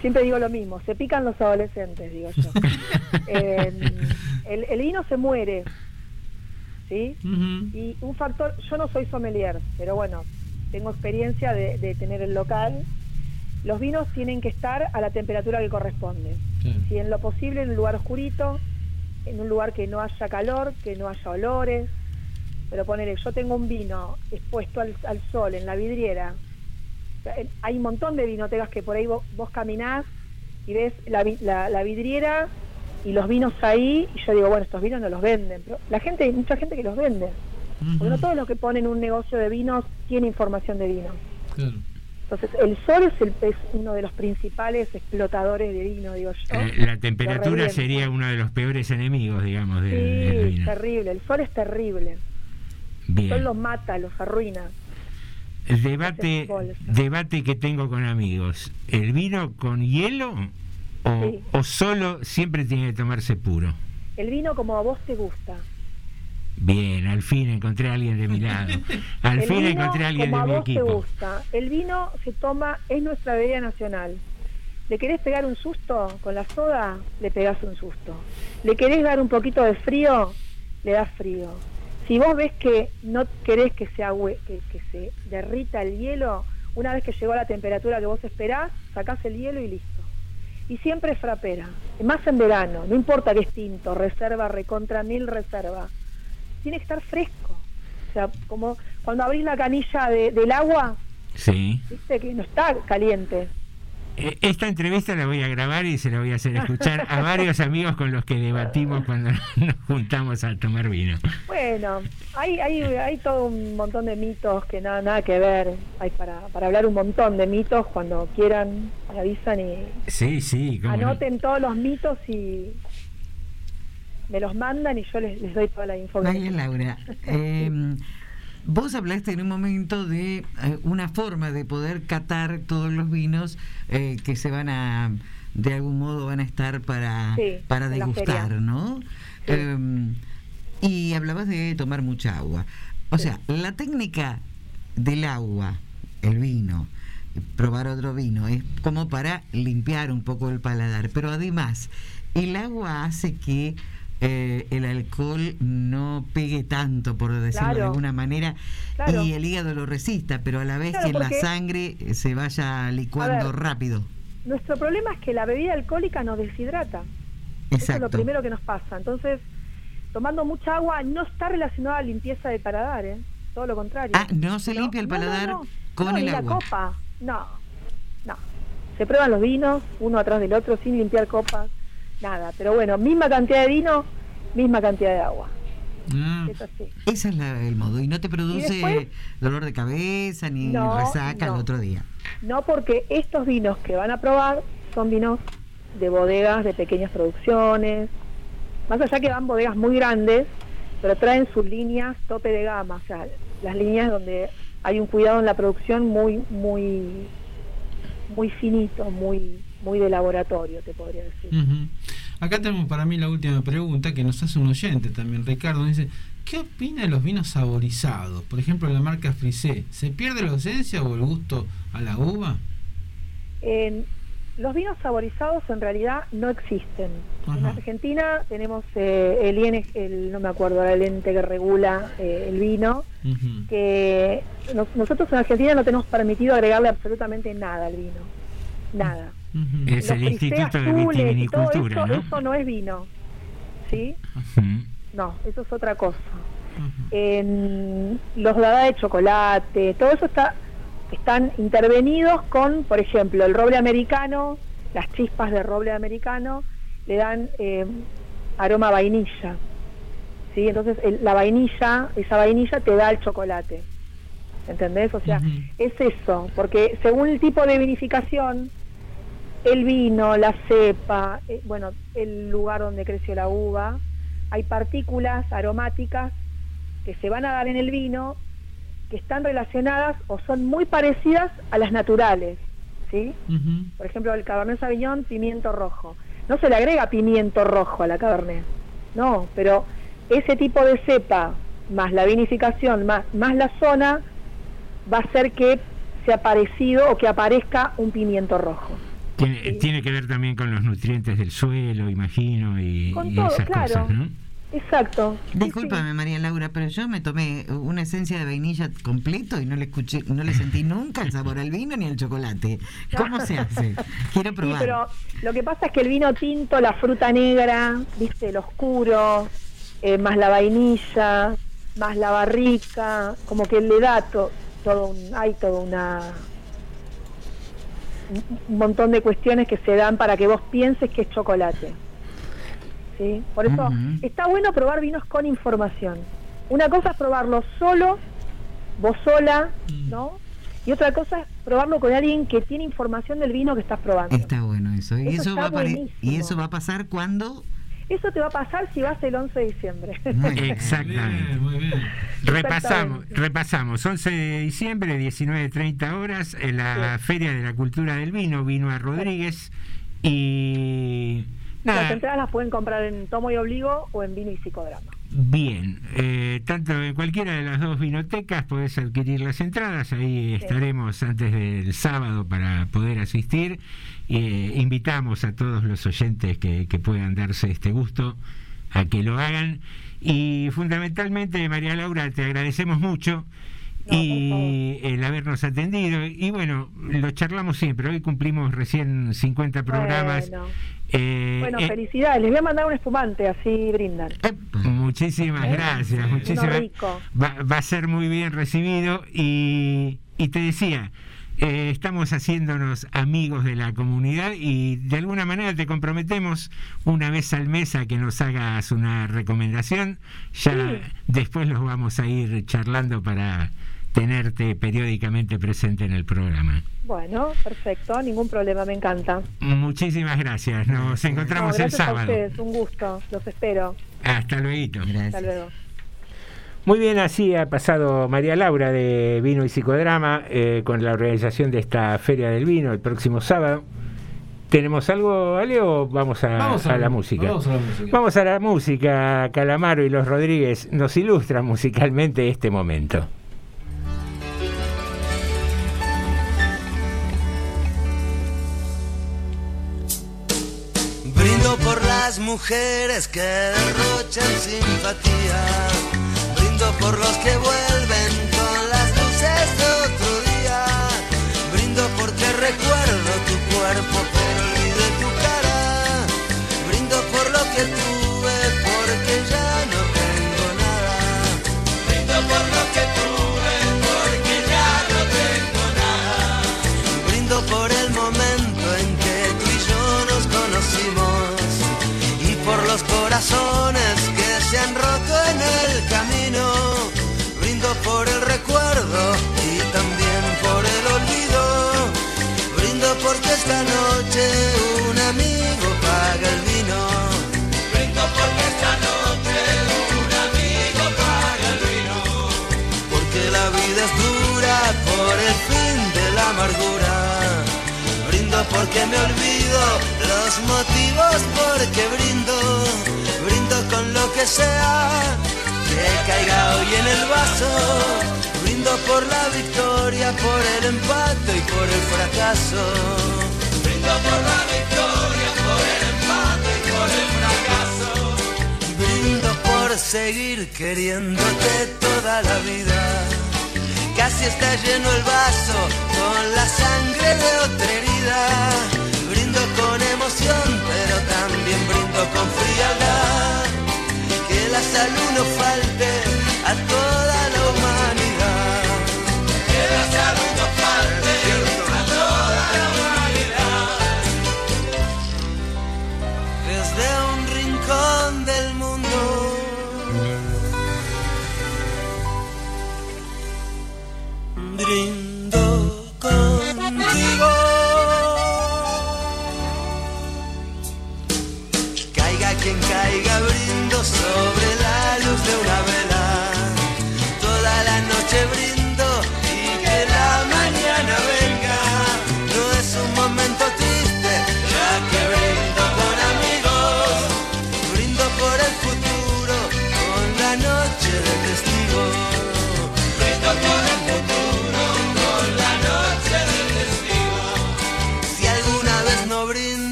siempre digo lo mismo, se pican los adolescentes, digo yo. el, vino se muere, ¿sí? Y un factor, yo no soy sommelier, pero bueno, tengo experiencia de, de tener el local los vinos tienen que estar a la temperatura que corresponde. Si en lo posible en un lugar oscurito, en un lugar que no haya calor, que no haya olores. Pero ponerle, yo tengo un vino expuesto al, sol en la vidriera. hay un montón de vinotecas que por ahí vos, caminás y ves la, la, vidriera y los vinos ahí, y yo digo, bueno, estos vinos no los venden. Pero la gente, hay mucha gente que los vende. Porque no todos los que ponen un negocio de vinos tienen información de vino. Claro. Entonces, el sol es, el, es, uno de los principales explotadores de vino, digo yo. Eh, la temperatura sería uno de los peores enemigos, digamos, del, sí, del vino. terrible. El sol es terrible. El sol los mata, los arruina. El debate, debate que tengo con amigos. ¿El vino con hielo o, o solo siempre tiene que tomarse puro? El vino como a vos te gusta. Bien, al fin encontré a alguien de mi lado. Al fin encontré a alguien de mi equipo. Te gusta. El vino se toma, es nuestra bebida nacional. ¿Le querés pegar un susto con la soda? Le pegás un susto. ¿Le querés dar un poquito de frío? Le das frío. Si vos ves que no querés que se, que, que se derrita el hielo, una vez que llegó a la temperatura que vos esperás, sacás el hielo y listo. Y siempre es frapera. Más en verano, no importa que es tinto, reserva, recontra mil reserva tiene que estar fresco. O sea, como cuando abrís la canilla del agua, sí. viste que no está caliente. Eh, esta entrevista la voy a grabar y se la voy a hacer escuchar a varios amigos con los que debatimos cuando nos juntamos a tomar vino. Bueno, hay, hay, hay todo un montón de mitos que nada, nada que ver. Hay para, para hablar un montón de mitos cuando quieran, avisan y sí, sí, anoten todos los mitos y, me los mandan y yo les, doy toda la información. Laura, em, vos hablaste en un momento de eh, una forma de poder catar todos los vinos eh, que se van a, de algún modo van a estar para, para degustar, ¿no? Em, y hablabas de tomar mucha agua. O sea, la técnica del agua, el vino, probar otro vino, es como para limpiar un poco el paladar, pero además el agua hace que eh, el alcohol no pegue tanto, por decirlo de alguna manera, y el hígado lo resista, pero a la vez que la sangre se vaya licuando rápido. Nuestro problema es que la bebida alcohólica nos deshidrata. Eso es lo primero que nos pasa. Entonces, tomando mucha agua no está relacionado a la limpieza del paladar, ¿eh? todo lo contrario. Ah, no se limpia el paladar con el agua. la copa, no, no. Se prueban los vinos uno atrás del otro sin limpiar copas nada. Pero bueno, misma cantidad de vino, misma cantidad de agua. Ah. Ese es el modo. Y no te produce dolor de cabeza ni resaca el otro día. No, porque estos vinos que van a probar son vinos de bodegas, de pequeñas producciones. Más allá que van bodegas muy grandes, pero traen sus líneas tope de gama, o sea, las líneas donde hay un cuidado en la producción muy, muy, muy finito, muy, muy de laboratorio, te podría decir. Ujú. Acá tenemos para mí la última pregunta que nos hace un oyente también, Ricardo. Dice, ¿qué opina de los vinos saborizados? Por ejemplo, la marca Frisé. ¿Se pierde la esencia o el gusto a la uva? En- los vinos saborizados en realidad no existen. En. Argentina tenemos eh, el, IN el, no me acuerdo el ente que regula eh, el vino, que nos- nosotros en Argentina no tenemos permitido agregarle absolutamente nada al vino. Nada. Es Los el Instituto de azules y todo Vitivinicultura, eso, ¿no? eso no es vino. ¿Sí? Ujú. No, eso es otra cosa. En los dada de chocolate, todo eso está están intervenidos con, por ejemplo, el roble americano, las chispas de roble americano le dan eh, aroma a vainilla. ¿Sí? Entonces el- la vainilla, esa vainilla te da el chocolate. ¿Entendés? O sea, es eso, porque según el tipo de vinificación, el vino, la cepa, eh, bueno, el lugar donde creció la uva, hay partículas aromáticas que se van a dar en el vino que están relacionadas o son muy parecidas a las naturales, ¿sí? Por ejemplo, el Cabernet Sauvignon, pimiento rojo. No se le agrega pimiento rojo a la Cabernet, no, pero ese tipo de cepa, más la vinificación, más, más la zona, va a hacer que sea parecido o que aparezca un pimiento rojo. Tiene, tiene que ver también con los nutrientes del suelo, imagino, y, Con y todo, esas claro. cosas, ¿no? Exacto. Discúlpame, María Laura, pero yo me tomé una esencia de vainilla completo y no le escuché, no le sentí nunca el sabor al vino ni al chocolate. ¿Cómo se hace? Quiero Sí, probar. pero lo que pasa es que el vino tinto, la fruta negra, viste, el oscuro, eh, más la vainilla, más la barrica, como que le da to- todo un, hay todo una un- montón de cuestiones que se dan para que vos pienses que es chocolate. ¿Sí? Por eso está bueno probar vinos con información. Una cosa es probarlo solo, vos sola, ¿no? Y otra cosa es probarlo con alguien que tiene información del vino que estás probando. Está bueno eso. ¿Y Eso eso, va buenísimo. ¿Y eso va a pasar cuando? Eso te va a pasar si vas el 11 de diciembre. Exactamente. Repasamos, repasamos. 11 de diciembre, 19.30 horas, en la Feria de la Cultura del Vino, vino a Rodríguez. Y Las nada, entradas las pueden comprar en Tomo y Obligo o en Vino y Psicodrama. bien. eh, tanto en cualquiera de las dos vinotecas podés adquirir las entradas. Ahí estaremos antes del sábado para poder asistir. Eh, invitamos a todos los oyentes que, que puedan darse este gusto a que lo hagan. Y fundamentalmente, María Laura, te agradecemos mucho y el habernos atendido. Y bueno, lo charlamos siempre. Hoy cumplimos recién 50 programas. Bueno, Eh, bueno eh, felicidades. Les voy a mandar un espumante, así brindan. Muchísimas gracias, muchísimas rico. va, va a ser muy bien recibido y, y te decía, eh, estamos haciéndonos amigos de la comunidad y de alguna manera te comprometemos una vez al mes a que nos hagas una recomendación. Ya después los vamos a ir charlando para tenerte periódicamente presente en el programa. Bueno, perfecto, ningún problema, me encanta. Muchísimas gracias, nos encontramos No, el a sábado. ustedes, un gusto, los espero. Hasta luego. Hasta luego. Muy bien, así ha pasado María Laura de Vino y Psicodrama eh, con la organización de esta Feria del Vino el próximo sábado. ¿Tenemos algo, Ale, o vamos a, Vamos a a la la- música? vamos a la música. Vamos a la música. Calamaro y los Rodríguez nos ilustran musicalmente este momento. Brindo por las mujeres que derrochan simpatía. Brindo por los que vuelven con las luces de otro día. Brindo porque recuerdo tu cuerpo pero olvidé tu cara. Brindo por lo que tuve porque ya no tengo nada. Brindo por lo que tuve porque ya no tengo nada. Brindo por el momento en que tú y yo nos conocimos y por los corazones que se han roto porque me olvido los motivos porque brindo. Brindo con lo que sea que caiga hoy en el vaso. Brindo por la victoria, por el empate y por el fracaso. Brindo por la victoria, por el empate y por el fracaso. Brindo por seguir queriéndote toda la vida. Casi está lleno el vaso con la sangre de otra. Brindo con emoción, pero también brindo con frialdad. Que la salud no falte a toda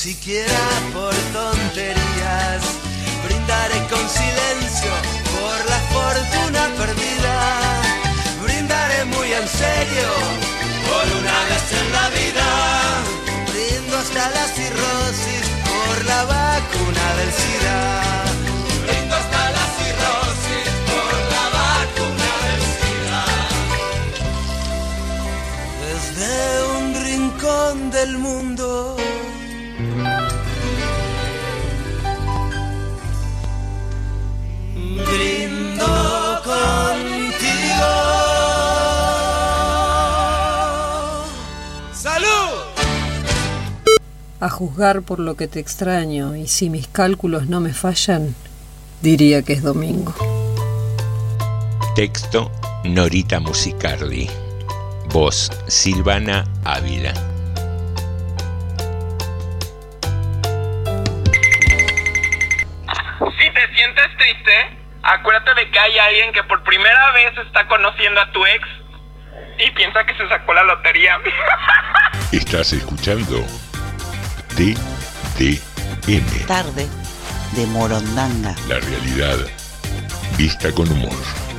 siquiera por tonterías, brindaré con silencio por la fortuna perdida. Brindaré muy en serio por una vez en la vida. Brindo hasta la cirrosis por la vacuna del SIDA. Brindo hasta la cirrosis por la vacuna del SIDA. Desde un rincón del mundo. A juzgar por lo que te extraño, y si mis cálculos no me fallan, diría que es domingo. Texto Norita Musicardi. Voz Silvana Ávila. Si te sientes triste, acuérdate de que hay alguien que por primera vez está conociendo a tu ex y piensa que se sacó la lotería. Estás escuchando TDM. Tarde de Morondanga. La realidad vista con humor.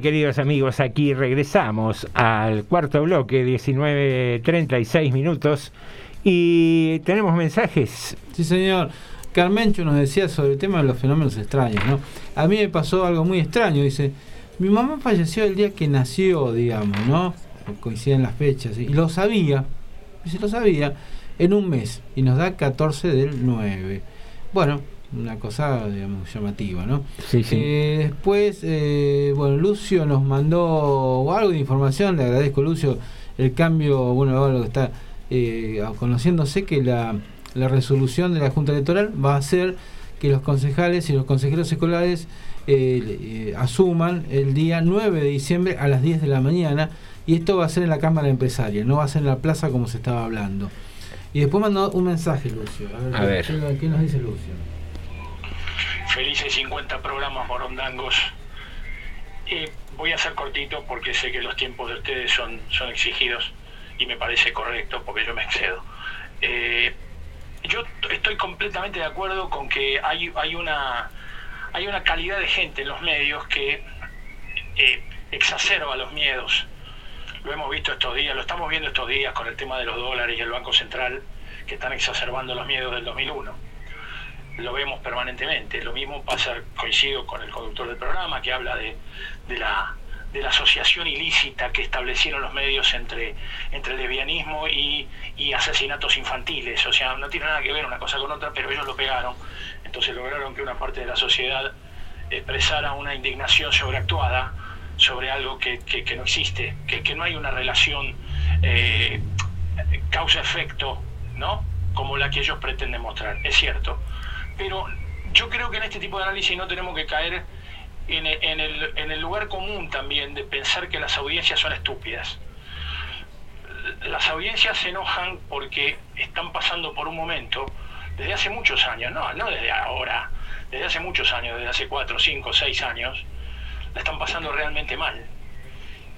Queridos amigos, aquí regresamos al cuarto bloque, 19.36 minutos, y tenemos mensajes. Sí, señor. Carmencho nos decía sobre el tema de los fenómenos extraños, ¿no? A mí me pasó algo muy extraño, dice, mi mamá falleció el día que nació, digamos, ¿no? Coinciden las fechas, y lo sabía, dice, lo sabía, en un mes, y nos da 14 del 9. Bueno, una cosa, digamos, llamativa, ¿no? Sí, sí. Eh, después, eh, bueno, Lucio nos mandó algo de información, le agradezco, Lucio, el cambio, bueno, ahora lo que está eh, conociéndose que la, la resolución de la Junta Electoral va a ser que los concejales y los consejeros escolares eh, asuman el día 9 de diciembre a las 10 de la mañana y esto va a ser en la Cámara Empresaria, no va a ser en la plaza como se estaba hablando. Y después mandó un mensaje, Lucio. A ver. ¿qué, qué nos dice Lucio? Felices 50 programas morondangos. Eh, voy a ser cortito porque sé que los tiempos de ustedes son, son exigidos y me parece correcto porque yo me excedo. Eh, yo estoy completamente de acuerdo con que hay, hay, una, hay una calidad de gente en los medios que eh, exacerba los miedos. Lo hemos visto estos días, lo estamos viendo estos días con el tema de los dólares y el Banco Central que están exacerbando los miedos del 2001 lo vemos permanentemente. Lo mismo pasa, coincido con el conductor del programa, que habla de, de la, de la asociación ilícita que establecieron los medios entre, entre lesbianismo y, y asesinatos infantiles. O sea, no tiene nada que ver una cosa con otra, pero ellos lo pegaron. Entonces lograron que una parte de la sociedad expresara una indignación sobreactuada sobre algo que, que- que no existe, que, que no hay una relación eh, causa-efecto, ¿no? Como la que ellos pretenden mostrar. Es cierto. Pero yo creo que en este tipo de análisis no tenemos que caer en el, en el- en el lugar común también de pensar que las audiencias son estúpidas. Las audiencias se enojan porque están pasando por un momento desde hace muchos años, no, no desde ahora, desde hace muchos años, desde hace cuatro, cinco, seis años, la están pasando realmente mal.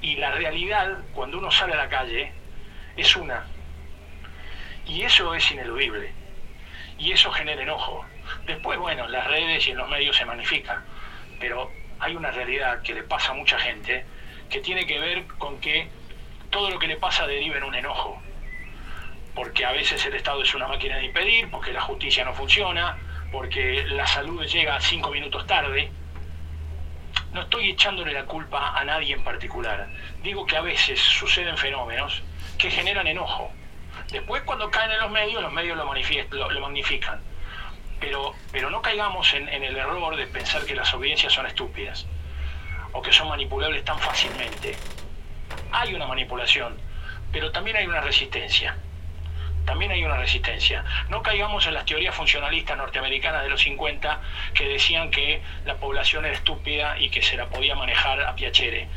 Y la realidad, cuando uno sale a la calle, es una. Y eso es ineludible. Y eso genera enojo. Después, bueno, en las redes y en los medios se magnifica. Pero hay una realidad que le pasa a mucha gente que tiene que ver con que todo lo que le pasa deriva en un enojo. Porque a veces el Estado es una máquina de impedir, porque la justicia no funciona, porque la salud llega cinco minutos tarde. No estoy echándole la culpa a nadie en particular. Digo que a veces suceden fenómenos que generan enojo. Después cuando caen en los medios, los medios lo, lo, lo magnifican. Pero, pero no caigamos en, en el error de pensar que las audiencias son estúpidas o que son manipulables tan fácilmente. Hay una manipulación, pero también hay una resistencia. También hay una resistencia. No caigamos en las teorías funcionalistas norteamericanas de los 50 que decían que la población era estúpida y que se la podía manejar a piacere.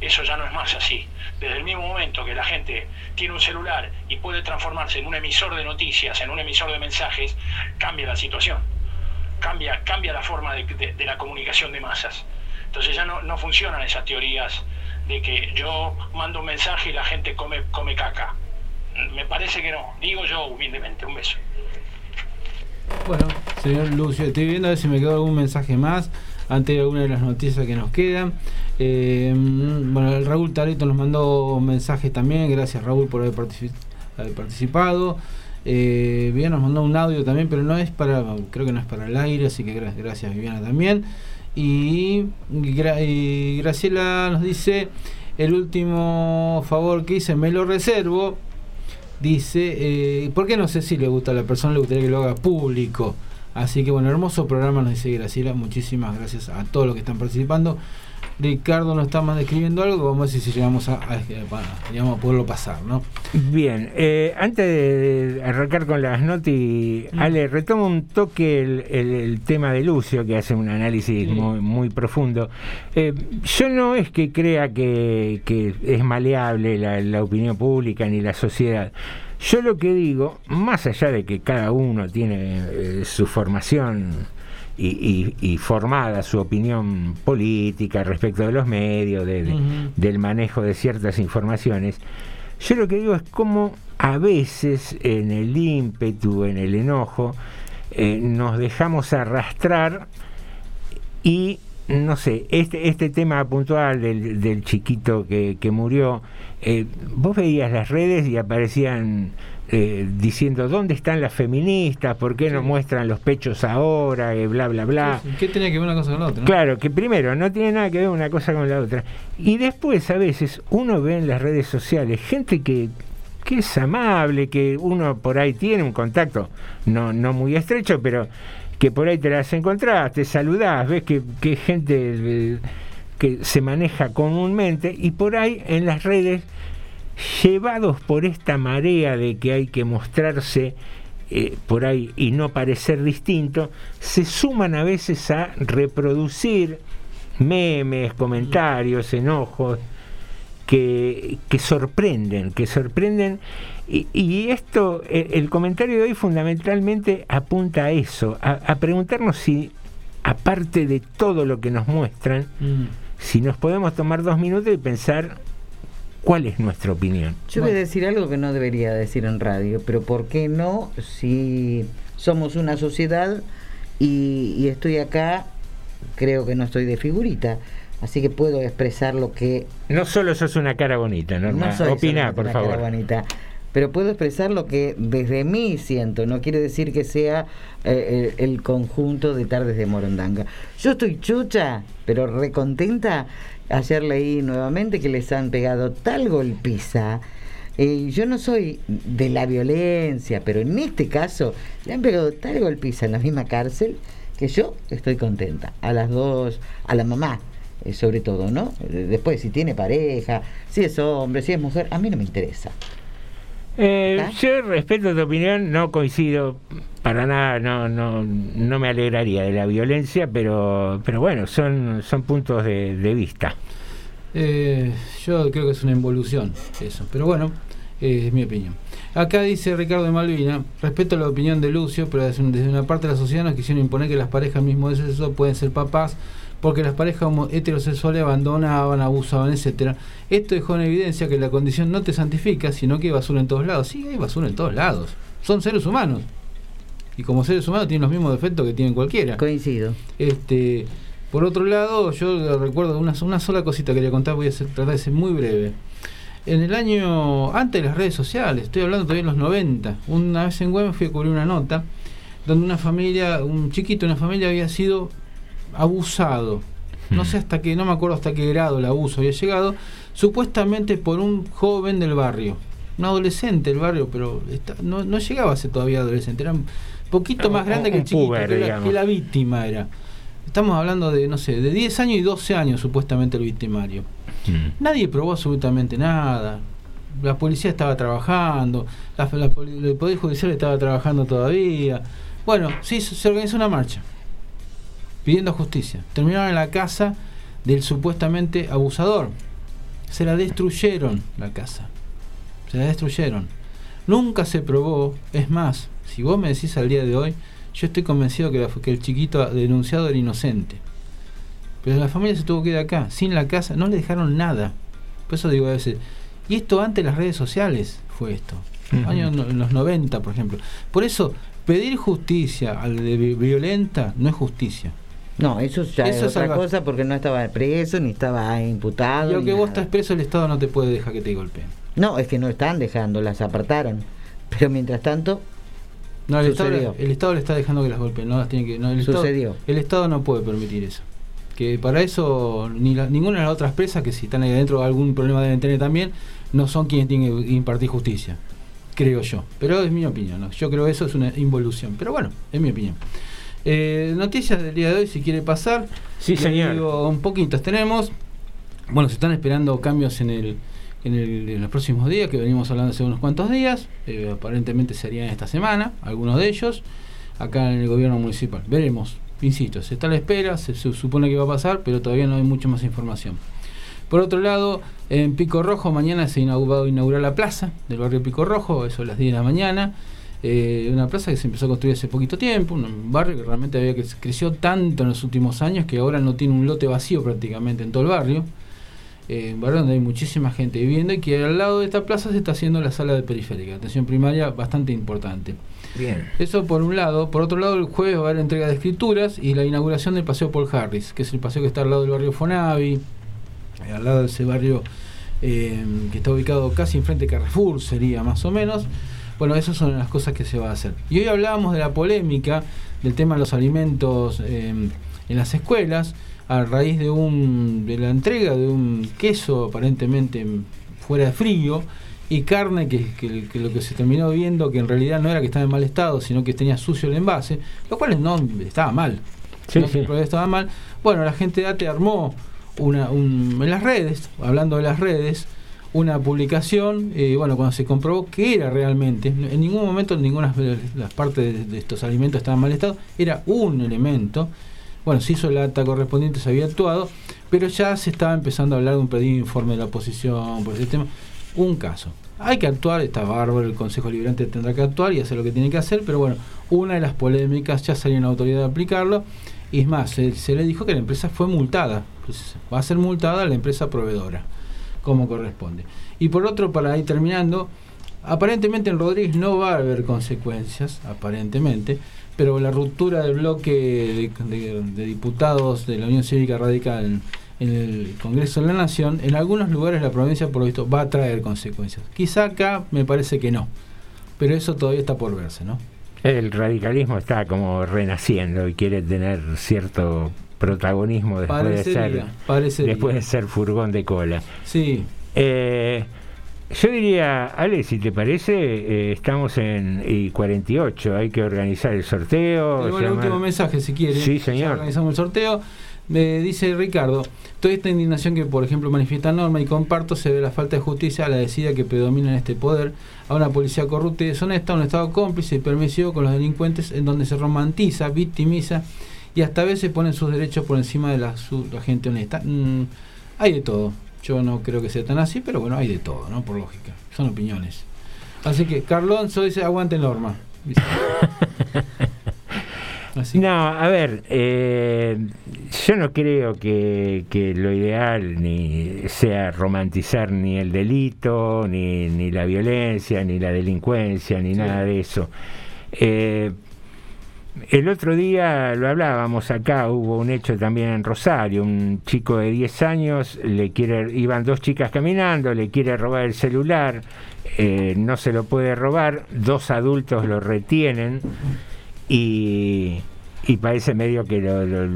Eso ya no es más así. Desde el mismo momento que la gente tiene un celular y puede transformarse en un emisor de noticias, en un emisor de mensajes, cambia la situación. Cambia, cambia la forma de, de- la comunicación de masas. Entonces ya no, no funcionan esas teorías de que yo mando un mensaje y la gente come, come caca. Me parece que no. Digo yo humildemente. Un beso. Bueno, señor Lucio, estoy viendo a ver si me quedó algún mensaje más antes de alguna de las noticias que nos quedan. Eh, bueno, Raúl Tareto nos mandó mensajes también, gracias Raúl por haber, partici- haber participado. Eh, Viviana nos mandó un audio también, pero no es para, creo que no es para el aire, así que gra- gracias Viviana también. Y, y Graciela nos dice, El último favor que hice me lo reservo. Dice, eh, ¿por qué no sé si le gusta a la persona? Le gustaría que lo haga público. Así que bueno, hermoso programa nos dice Graciela. Muchísimas gracias a todos los que están participando. Ricardo nos está más describiendo algo, vamos a ver si llegamos a, a, a- digamos, a poderlo pasar, ¿no? Bien, eh, antes de arrancar con las notis, Mm. Ale, retomo un toque el, el- el tema de Lucio, que hace un análisis muy, muy profundo. Eh, yo no es que crea que, que es maleable la, la opinión pública ni la sociedad. Yo lo que digo, más allá de que cada uno tiene eh, su formación y, y- y formada su opinión política respecto de los medios, de- de- Ujú. del manejo de ciertas informaciones, yo lo que digo es cómo a veces en el ímpetu, en el enojo, eh, nos dejamos arrastrar y no sé, este, este tema puntual del, del chiquito que, que murió, eh, vos veías las redes y aparecían eh, diciendo dónde están las feministas, por qué no muestran los pechos ahora, eh, bla, bla, bla. Sí, sí. ¿Qué tenía que ver una cosa con la otra? no? Claro, que primero no tiene nada que ver una cosa con la otra. Y después a veces uno ve en las redes sociales gente que, que es amable, que uno por ahí tiene un contacto, no, no muy estrecho, pero que por ahí te las encontrás, te saludás, ves que, que es gente eh, que se maneja comúnmente y por ahí en las redes, llevados por esta marea de que hay que mostrarse eh, por ahí y no parecer distinto, se suman a veces a reproducir memes, comentarios, enojos, que, que sorprenden, que sorprenden. Y, y esto, eh, el comentario de hoy fundamentalmente apunta a eso, a, a preguntarnos si, aparte de todo lo que nos muestran, Mm. si nos podemos tomar dos minutos y pensar cuál es nuestra opinión. Yo voy a decir algo que no debería decir en radio, pero ¿por qué no si somos una sociedad y, y estoy acá, creo que no estoy de figurita, así que puedo expresar lo que... No solo sos una cara bonita, Norma. No soy Opina, por una cara favor. bonita, pero puedo expresar lo que desde mí siento, no quiere decir que sea eh, el, el conjunto de tardes de Morondanga. Yo estoy chucha, pero recontenta. Ayer leí nuevamente que les han pegado tal golpiza. Eh, yo no soy de la violencia, pero en este caso le han pegado tal golpiza en la misma cárcel que yo estoy contenta. A las dos, a la mamá, eh, sobre todo, ¿no? Eh, Después, si tiene pareja, si es hombre, si es mujer, a mí no me interesa. Eh, yo respeto tu opinión, no coincido para nada, no, no, no me alegraría de la violencia, pero, pero bueno, son, son puntos de, de vista. Eh, yo creo que es una involución eso, pero bueno, eh, es mi opinión. Acá dice Ricardo de Malvina, respeto la opinión de Lucio, pero desde un- desde una parte de la sociedad nos quisieron imponer que las parejas mismo de sexo pueden ser papás, porque las parejas heterosexuales abandonaban, abusaban, etcétera. Esto dejó en evidencia que la condición no te santifica, sino que hay basura en todos lados. Sí, hay basura en todos lados. Son seres humanos. Y como seres humanos tienen los mismos defectos que tienen cualquiera. Coincido. Este, por otro lado, yo recuerdo una, una sola cosita que quería contar, voy a ser- tratar de ser muy breve. En el año antes de las redes sociales, estoy hablando todavía en los 90, una vez en Güemes fui a cubrir una nota donde una familia, un chiquito de una familia había sido abusado. No sé hasta qué, no me acuerdo hasta qué grado el abuso había llegado, supuestamente por un joven del barrio, un adolescente del barrio, pero está- no, no llegaba a ser todavía adolescente, era un poquito más Un- grande que el chiquito, puber, que la, que la víctima era. Estamos hablando de, no sé, de 10 años y 12 años supuestamente el victimario. Nadie probó absolutamente nada. La policía estaba trabajando, la, la el Poder Judicial estaba trabajando todavía. Bueno, sí, se se organizó una marcha pidiendo justicia. Terminaron en la casa del supuestamente abusador. Se la destruyeron la casa. Se la destruyeron. Nunca se probó. Es más, si vos me decís al día de hoy, yo estoy convencido que, la- que el chiquito denunciado era inocente. Pero la familia se tuvo que ir acá, sin la casa, no le dejaron nada. Por eso digo a veces, y esto antes de las redes sociales fue esto. Años en los 90, por ejemplo. Por eso, pedir justicia al de vi- violenta no es justicia. No, eso ya Eso es es otra algo- cosa porque no estaba preso ni estaba imputado. Ni aunque vos nada. estás preso, el Estado no te puede dejar que te golpeen. No, es que no están dejando, las apartaron. Pero mientras tanto, No, el Estado, el Estado le está dejando que las golpeen. No las tiene que, no, el Estado- Sucedió. el Estado no puede permitir eso. Que para eso ni la- ninguna de las otras presas, que si están ahí adentro algún problema deben tener también, no son quienes tienen que impartir justicia. Creo yo. Pero es mi opinión. ¿no? Yo creo que eso es una involución. Pero bueno, es mi opinión. Eh, noticias del día de hoy, si quiere pasar. Sí, señor. digo un poquitos tenemos. Bueno, se están esperando cambios en el, en, el- en los próximos días, que venimos hablando hace unos cuantos días. Eh, aparentemente serían esta semana, algunos de ellos, acá en el gobierno municipal. Veremos, insisto, se está a la espera, se, se supone que va a pasar, pero todavía no hay mucha más información. Por otro lado, en Pico Rojo mañana se inaugura, va a inaugurar la plaza del barrio Pico Rojo, eso a las 10 de la mañana. Eh, una plaza que se empezó a construir hace poquito tiempo, un barrio que realmente había que creció tanto en los últimos años que ahora no tiene un lote vacío prácticamente en todo el barrio. Eh, un barrio donde hay muchísima gente viviendo y que al lado de esta plaza se está haciendo la sala de periférica, atención primaria bastante importante. Bien. Eso por un lado. Por otro lado, el jueves va a haber entrega de escrituras y la inauguración del Paseo Paul Harris, que es el paseo que está al lado del barrio Fonavi, eh, al lado de ese barrio eh, que está ubicado casi enfrente de Carrefour, sería más o menos. Bueno, esas son las cosas que se va a hacer. Y hoy hablábamos de la polémica del tema de los alimentos eh, en las escuelas, a raíz de, un, de la entrega de un queso aparentemente fuera de frío y carne que, que- que lo que se terminó viendo que en realidad no era que estaba en mal estado, sino que tenía sucio el envase, lo cual no estaba mal. Sí, no sí. que estaba mal. Bueno, la gente de ATE armó una, un- en las redes, hablando de las redes, una publicación, eh, bueno, cuando se comprobó que era realmente, en ningún momento ninguna de las partes de, de estos alimentos estaban en mal estado, era un elemento, bueno, se hizo el acta correspondiente, se había actuado, pero ya se estaba empezando a hablar de un pedido de informe de la oposición por ese tema, un caso. Hay que actuar, está bárbaro, el Consejo Liberante tendrá que actuar y hacer lo que tiene que hacer, pero bueno, una de las polémicas, ya salió una autoridad a aplicarlo, y es más, se, se le dijo que la empresa fue multada, pues va a ser multada la empresa proveedora, como corresponde. Y por otro, para ir terminando, aparentemente en Rodríguez no va a haber consecuencias, aparentemente, pero la ruptura del bloque de, diputados de la Unión Cívica Radical en, el Congreso de la Nación, en algunos lugares la provincia, por lo visto, va a traer consecuencias. Quizá acá me parece que no, pero eso todavía está por verse, ¿no? El radicalismo está como renaciendo y quiere tener cierto protagonismo después de ser después de ser furgón de cola. Sí. Eh, yo diría, Ale, si te parece, eh, estamos en y 48, hay que organizar el sorteo. El último mensaje, si quiere. Sí, Ya señor. organizamos el sorteo. Me dice Ricardo, toda esta indignación que, por ejemplo, manifiesta Norma y comparto se ve la falta de justicia a la decida que predomina en este poder, a una policía corrupta y deshonesta, a un Estado cómplice y permisivo con los delincuentes en donde se romantiza, victimiza y hasta a veces ponen sus derechos por encima de la, su- la gente honesta. Mm, hay de todo. Yo no creo que sea tan así, pero bueno, hay de todo, ¿no? Por lógica. Son opiniones. Así que Carlonso dice, aguante Norma. No, a ver, eh, yo no creo que, que lo ideal ni sea romantizar ni el delito, ni, ni la violencia, ni la delincuencia, ni nada de eso. Eh, el otro día lo hablábamos acá, hubo un hecho también en Rosario, un chico de 10 años, le quiere, iban dos chicas caminando, le quiere robar el celular, eh, no se lo puede robar, dos adultos lo retienen y, parece medio que lo,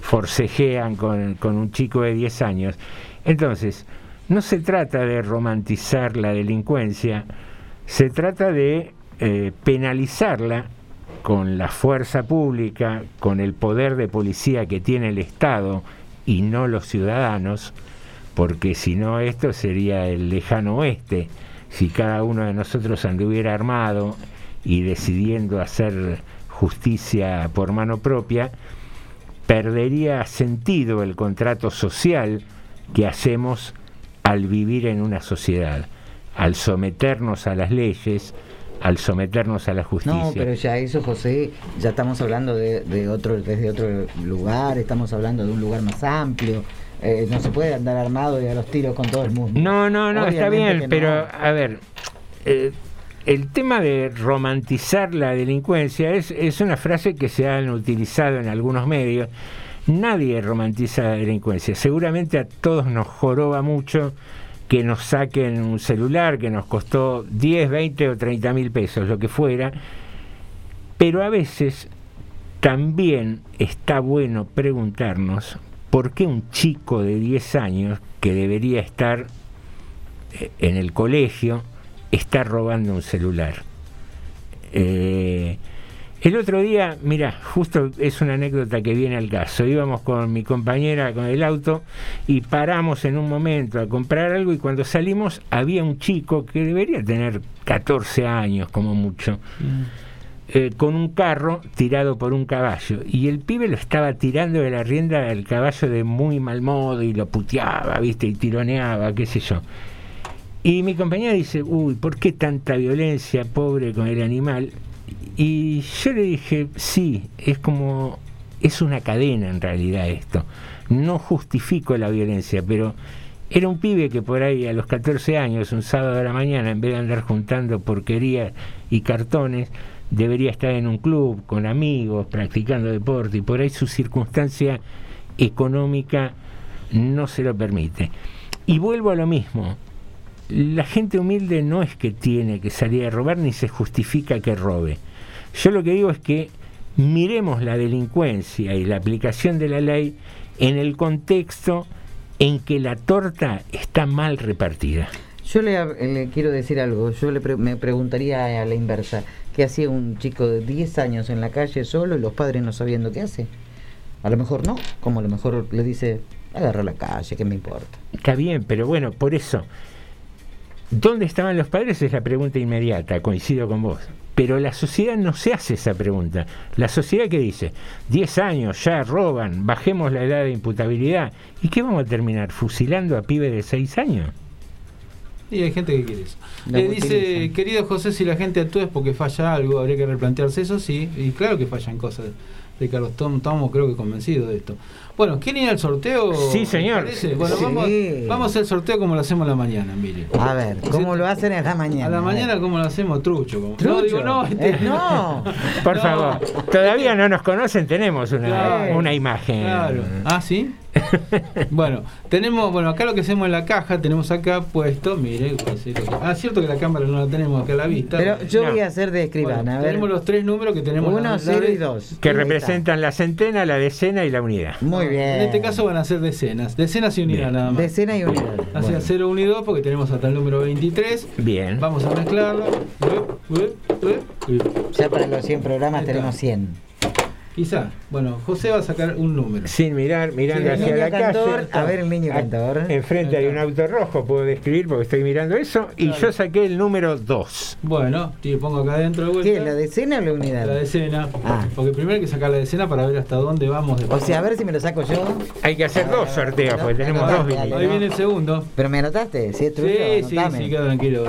forcejean con, con un chico de 10 años. Entonces, no se trata de romantizar la delincuencia, se trata de eh, penalizarla con la fuerza pública, con el poder de policía que tiene el Estado y no los ciudadanos, porque si no esto sería el lejano oeste, si cada uno de nosotros anduviera armado y decidiendo hacer justicia por mano propia, perdería sentido el contrato social que hacemos al vivir en una sociedad, al someternos a las leyes, al someternos a la justicia. No, pero ya eso, José, ya estamos hablando de, de otro, desde otro lugar, estamos hablando de un lugar más amplio. Eh, no se puede andar armado y a los tiros con todo el mundo. No, no, no, está bien, pero a ver, eh, el tema de romantizar la delincuencia es, es una frase que se han utilizado en algunos medios. Nadie romantiza la delincuencia. Seguramente a todos nos joroba mucho que nos saquen un celular que nos costó 10, 20 o 30 mil pesos, lo que fuera. Pero a veces también está bueno preguntarnos ¿por qué un chico de 10 años que debería estar eh, en el colegio está robando un celular? Eh, el otro día, mira, justo es una anécdota que viene al caso. Íbamos con mi compañera con el auto y paramos en un momento a comprar algo y cuando salimos había un chico que debería tener 14 años como mucho. eh, con un carro tirado por un caballo y el pibe lo estaba tirando de la rienda al caballo de muy mal modo y lo puteaba, viste, y tironeaba, qué sé yo. Y mi compañera dice, uy, ¿por qué tanta violencia, pobre, con el animal? Y yo le dije, sí, es como, es una cadena en realidad esto. No justifico la violencia, pero era un pibe que por ahí a los 14 años, un sábado de la mañana, en vez de andar juntando porquerías y cartones, debería estar en un club con amigos, practicando deporte, y por ahí su circunstancia económica no se lo permite. Y vuelvo a lo mismo, la gente humilde no es que tiene que salir a robar ni se justifica que robe. Yo lo que digo es que miremos la delincuencia y la aplicación de la ley en el contexto en que la torta está mal repartida. Yo le, le quiero decir algo, yo le pre- me preguntaría a la inversa, ¿qué hacía un chico de 10 años en la calle solo y los padres no sabiendo qué hace? A lo mejor no, como a lo mejor le dice, agarra la calle, ¿qué me importa? Está bien, pero bueno, por eso, ¿dónde estaban los padres? Es la pregunta inmediata, coincido con vos. Pero la sociedad no se hace esa pregunta. La sociedad que dice, 10 años ya roban, bajemos la edad de imputabilidad. ¿Y qué vamos a terminar? ¿Fusilando a pibes de 6 años? Y hay gente que quiere eso. Le dice, utilizan. querido José, si la gente actúa es porque falla algo, habría que replantearse eso, sí. Y claro que fallan cosas, Ricardo. Estamos, estamos creo que convencidos de esto. Bueno, ¿quieren ir al sorteo? Sí, señor. Bueno, Sí. vamos, vamos a hacer el sorteo como lo hacemos a la mañana, mire. A ver, ¿cómo lo hacen en la mañana? A la mañana, ¿cómo lo hacemos? Trucho. como- No, ¿Trucho? digo, no, este- Eh, no. Por No. favor, todavía no nos conocen, tenemos una, Claro. una imagen. Claro. Ah, ¿sí? bueno, tenemos, bueno, acá lo que hacemos en la caja, tenemos acá puesto, mire, ah, cierto que la cámara no la tenemos acá a la vista. Pero yo No. voy a hacer de escribana, Bueno, a ver. Tenemos los tres números que tenemos. Uno, cero de- y dos. Que representan la centena, la decena y la unidad. Muy bien. En este caso van a ser decenas, decenas y unidades nada más. Decena y unidad. O sea, 0, 1 y 2 porque tenemos hasta el número 23. Bien. Vamos a mezclarlo. Ya para los 100 programas tenemos 100. Quizá. Bueno, José va a sacar un número. Sin mirar, mirando Sí, hacia la cantor, calle. a ver el niño cantor. Enfrente hay un auto rojo, puedo describir porque estoy mirando eso. Y yo saqué el número 2. Bueno, te pongo acá adentro de vuelta. ¿Qué? ¿La decena o la unidad? La decena. Ah. Porque primero hay que sacar la decena para ver hasta dónde vamos. O sea, a ver si me lo saco yo. Hay que hacer dos sorteos porque tenemos dos dale, vinilos. Ahí viene el segundo. Pero me anotaste, si es tuyo, Sí, sí, anotame. sí, queda tranquilo.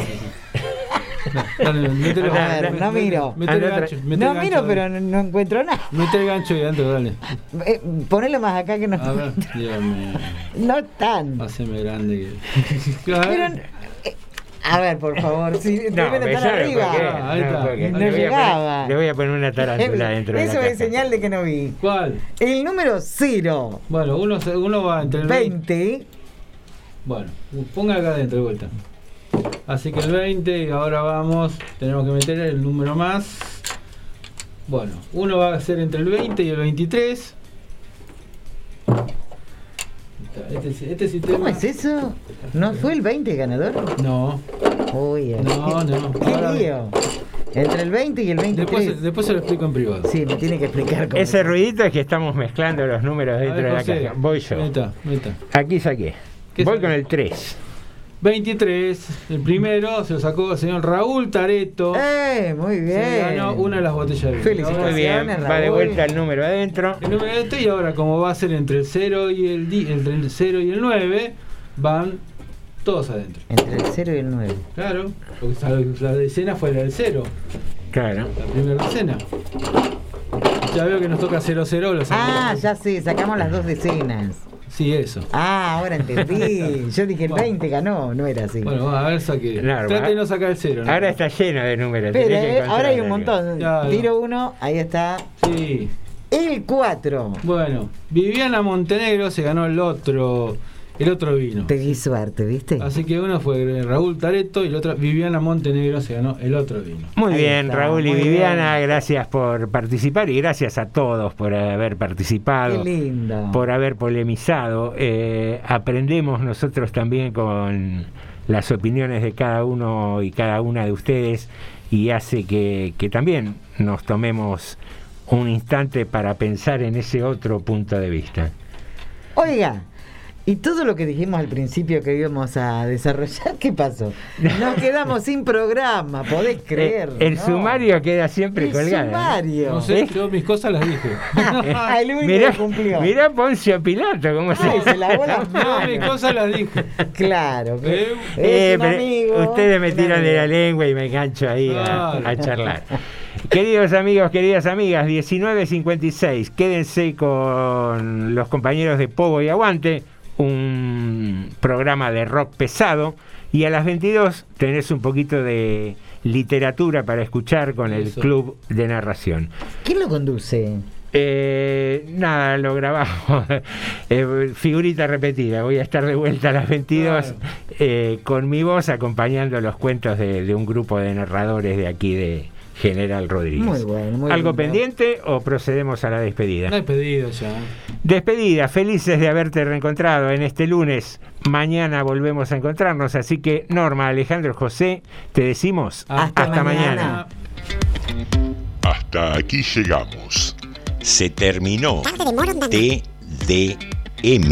A ver, no miro. métele el Anda gancho, tra- métele No el gancho, miro, dale. pero no, no encuentro nada. Mete el gancho ahí adentro, dale. Eh, ponelo más acá que no. A ver, Dios mío. No tan. Haceme grande. que- Pero, eh, a ver, por favor, si No, tremendo me tan sabe arriba. Ah, ahí No, está. porque No le voy a llegaba. poner- Le voy a poner una tarántula dentro de la Eso es caja. señal de que no vi. ¿Cuál? El número 0, Bueno, uno, uno va entre el 20. 20. Bueno, ponga acá adentro de vuelta. Así que el 20 y ahora vamos, tenemos que meter el número más. Bueno, uno va a ser entre el 20 y el 23. Este, este sistema. ¿Cómo es eso? ¿No fue el 20 ganador? No, Uy, no, no. qué Ahora- lío. Entre el 20 y el 23. después, después se lo explico en privado. Sí, me tiene que explicar cómo. Ese ruidito es que estamos mezclando los números dentro ver, de la caja. Voy yo. Meta, meta. Aquí saqué. ¿Qué Voy con el 3. 23, el primero se lo sacó el señor Raúl Tareto. ¡Eh! Muy bien. Se ganó una de las botellas de vino. Felicitaciones. Muy bien. Va de vuelta el número adentro. El número de este y ahora como va a ser entre el 0 y el, di- entre el 0 y el 9, van todos adentro. Entre el 0 y el 9. Claro, porque la decena fue la del 0, Claro. la primera decena. Ya veo que nos toca 0-0. Lo sacamos. Ah, ya sí, sacamos las dos decenas. Sí, eso. Ah, ahora entendí. Yo dije el Bueno. 20 ganó, no era así. Bueno, a ver, saque. Claro, Trate de no sacar el 0. Ahora está lleno de números. Que eh, ahora hay un montón. Claro. Tiro uno, ahí está. Sí. El 4. Bueno, Viviana Montenegro se ganó el otro el otro vino. Te di suerte, ¿viste? Así que uno fue Raúl Tareto y el otro Viviana Montenegro se ganó el otro vino. Muy Ahí bien, está, Raúl y muy Viviana, gracias por participar y gracias a todos por haber participado, Qué lindo. por haber polemizado. Eh, aprendemos nosotros también con las opiniones de cada uno y cada una de ustedes y hace que, que también nos tomemos un instante para pensar en ese otro punto de vista. Oiga, y todo lo que dijimos al principio que íbamos a desarrollar, ¿qué pasó? Nos quedamos sin programa, podés creer. Eh, el ¿no? sumario queda siempre El colgado. ¿eh? sumario. No sé, yo mis cosas las dije. El único mirá, que cumplió. mirá Poncio Pilato, cómo se, Ay, se lavó las No, mis cosas las dije. Claro. que Eh, Eh, un amigo, ustedes me tiran de la lengua y me engancho ahí a, a charlar. Queridos amigos, queridas amigas, 19.56, quédense con los compañeros de Pogo y Aguante, un programa de rock pesado, y a las 22 tenés un poquito de literatura para escuchar con el Eso. Club de Narración. ¿Quién lo conduce? Eh, nada, lo grabamos. Eh, figurita repetida. Voy a estar de vuelta a las 22 Claro. eh, con mi voz acompañando los cuentos de, de un grupo de narradores de aquí de General Rodríguez. Muy bueno, muy ¿Algo lindo. pendiente o procedemos a la despedida? Pedido ya. Despedida, felices de haberte reencontrado en este lunes. Mañana volvemos a encontrarnos, así que Norma, Alejandro, José, te decimos Hasta mañana. mañana. Hasta aquí llegamos. Se terminó TDM.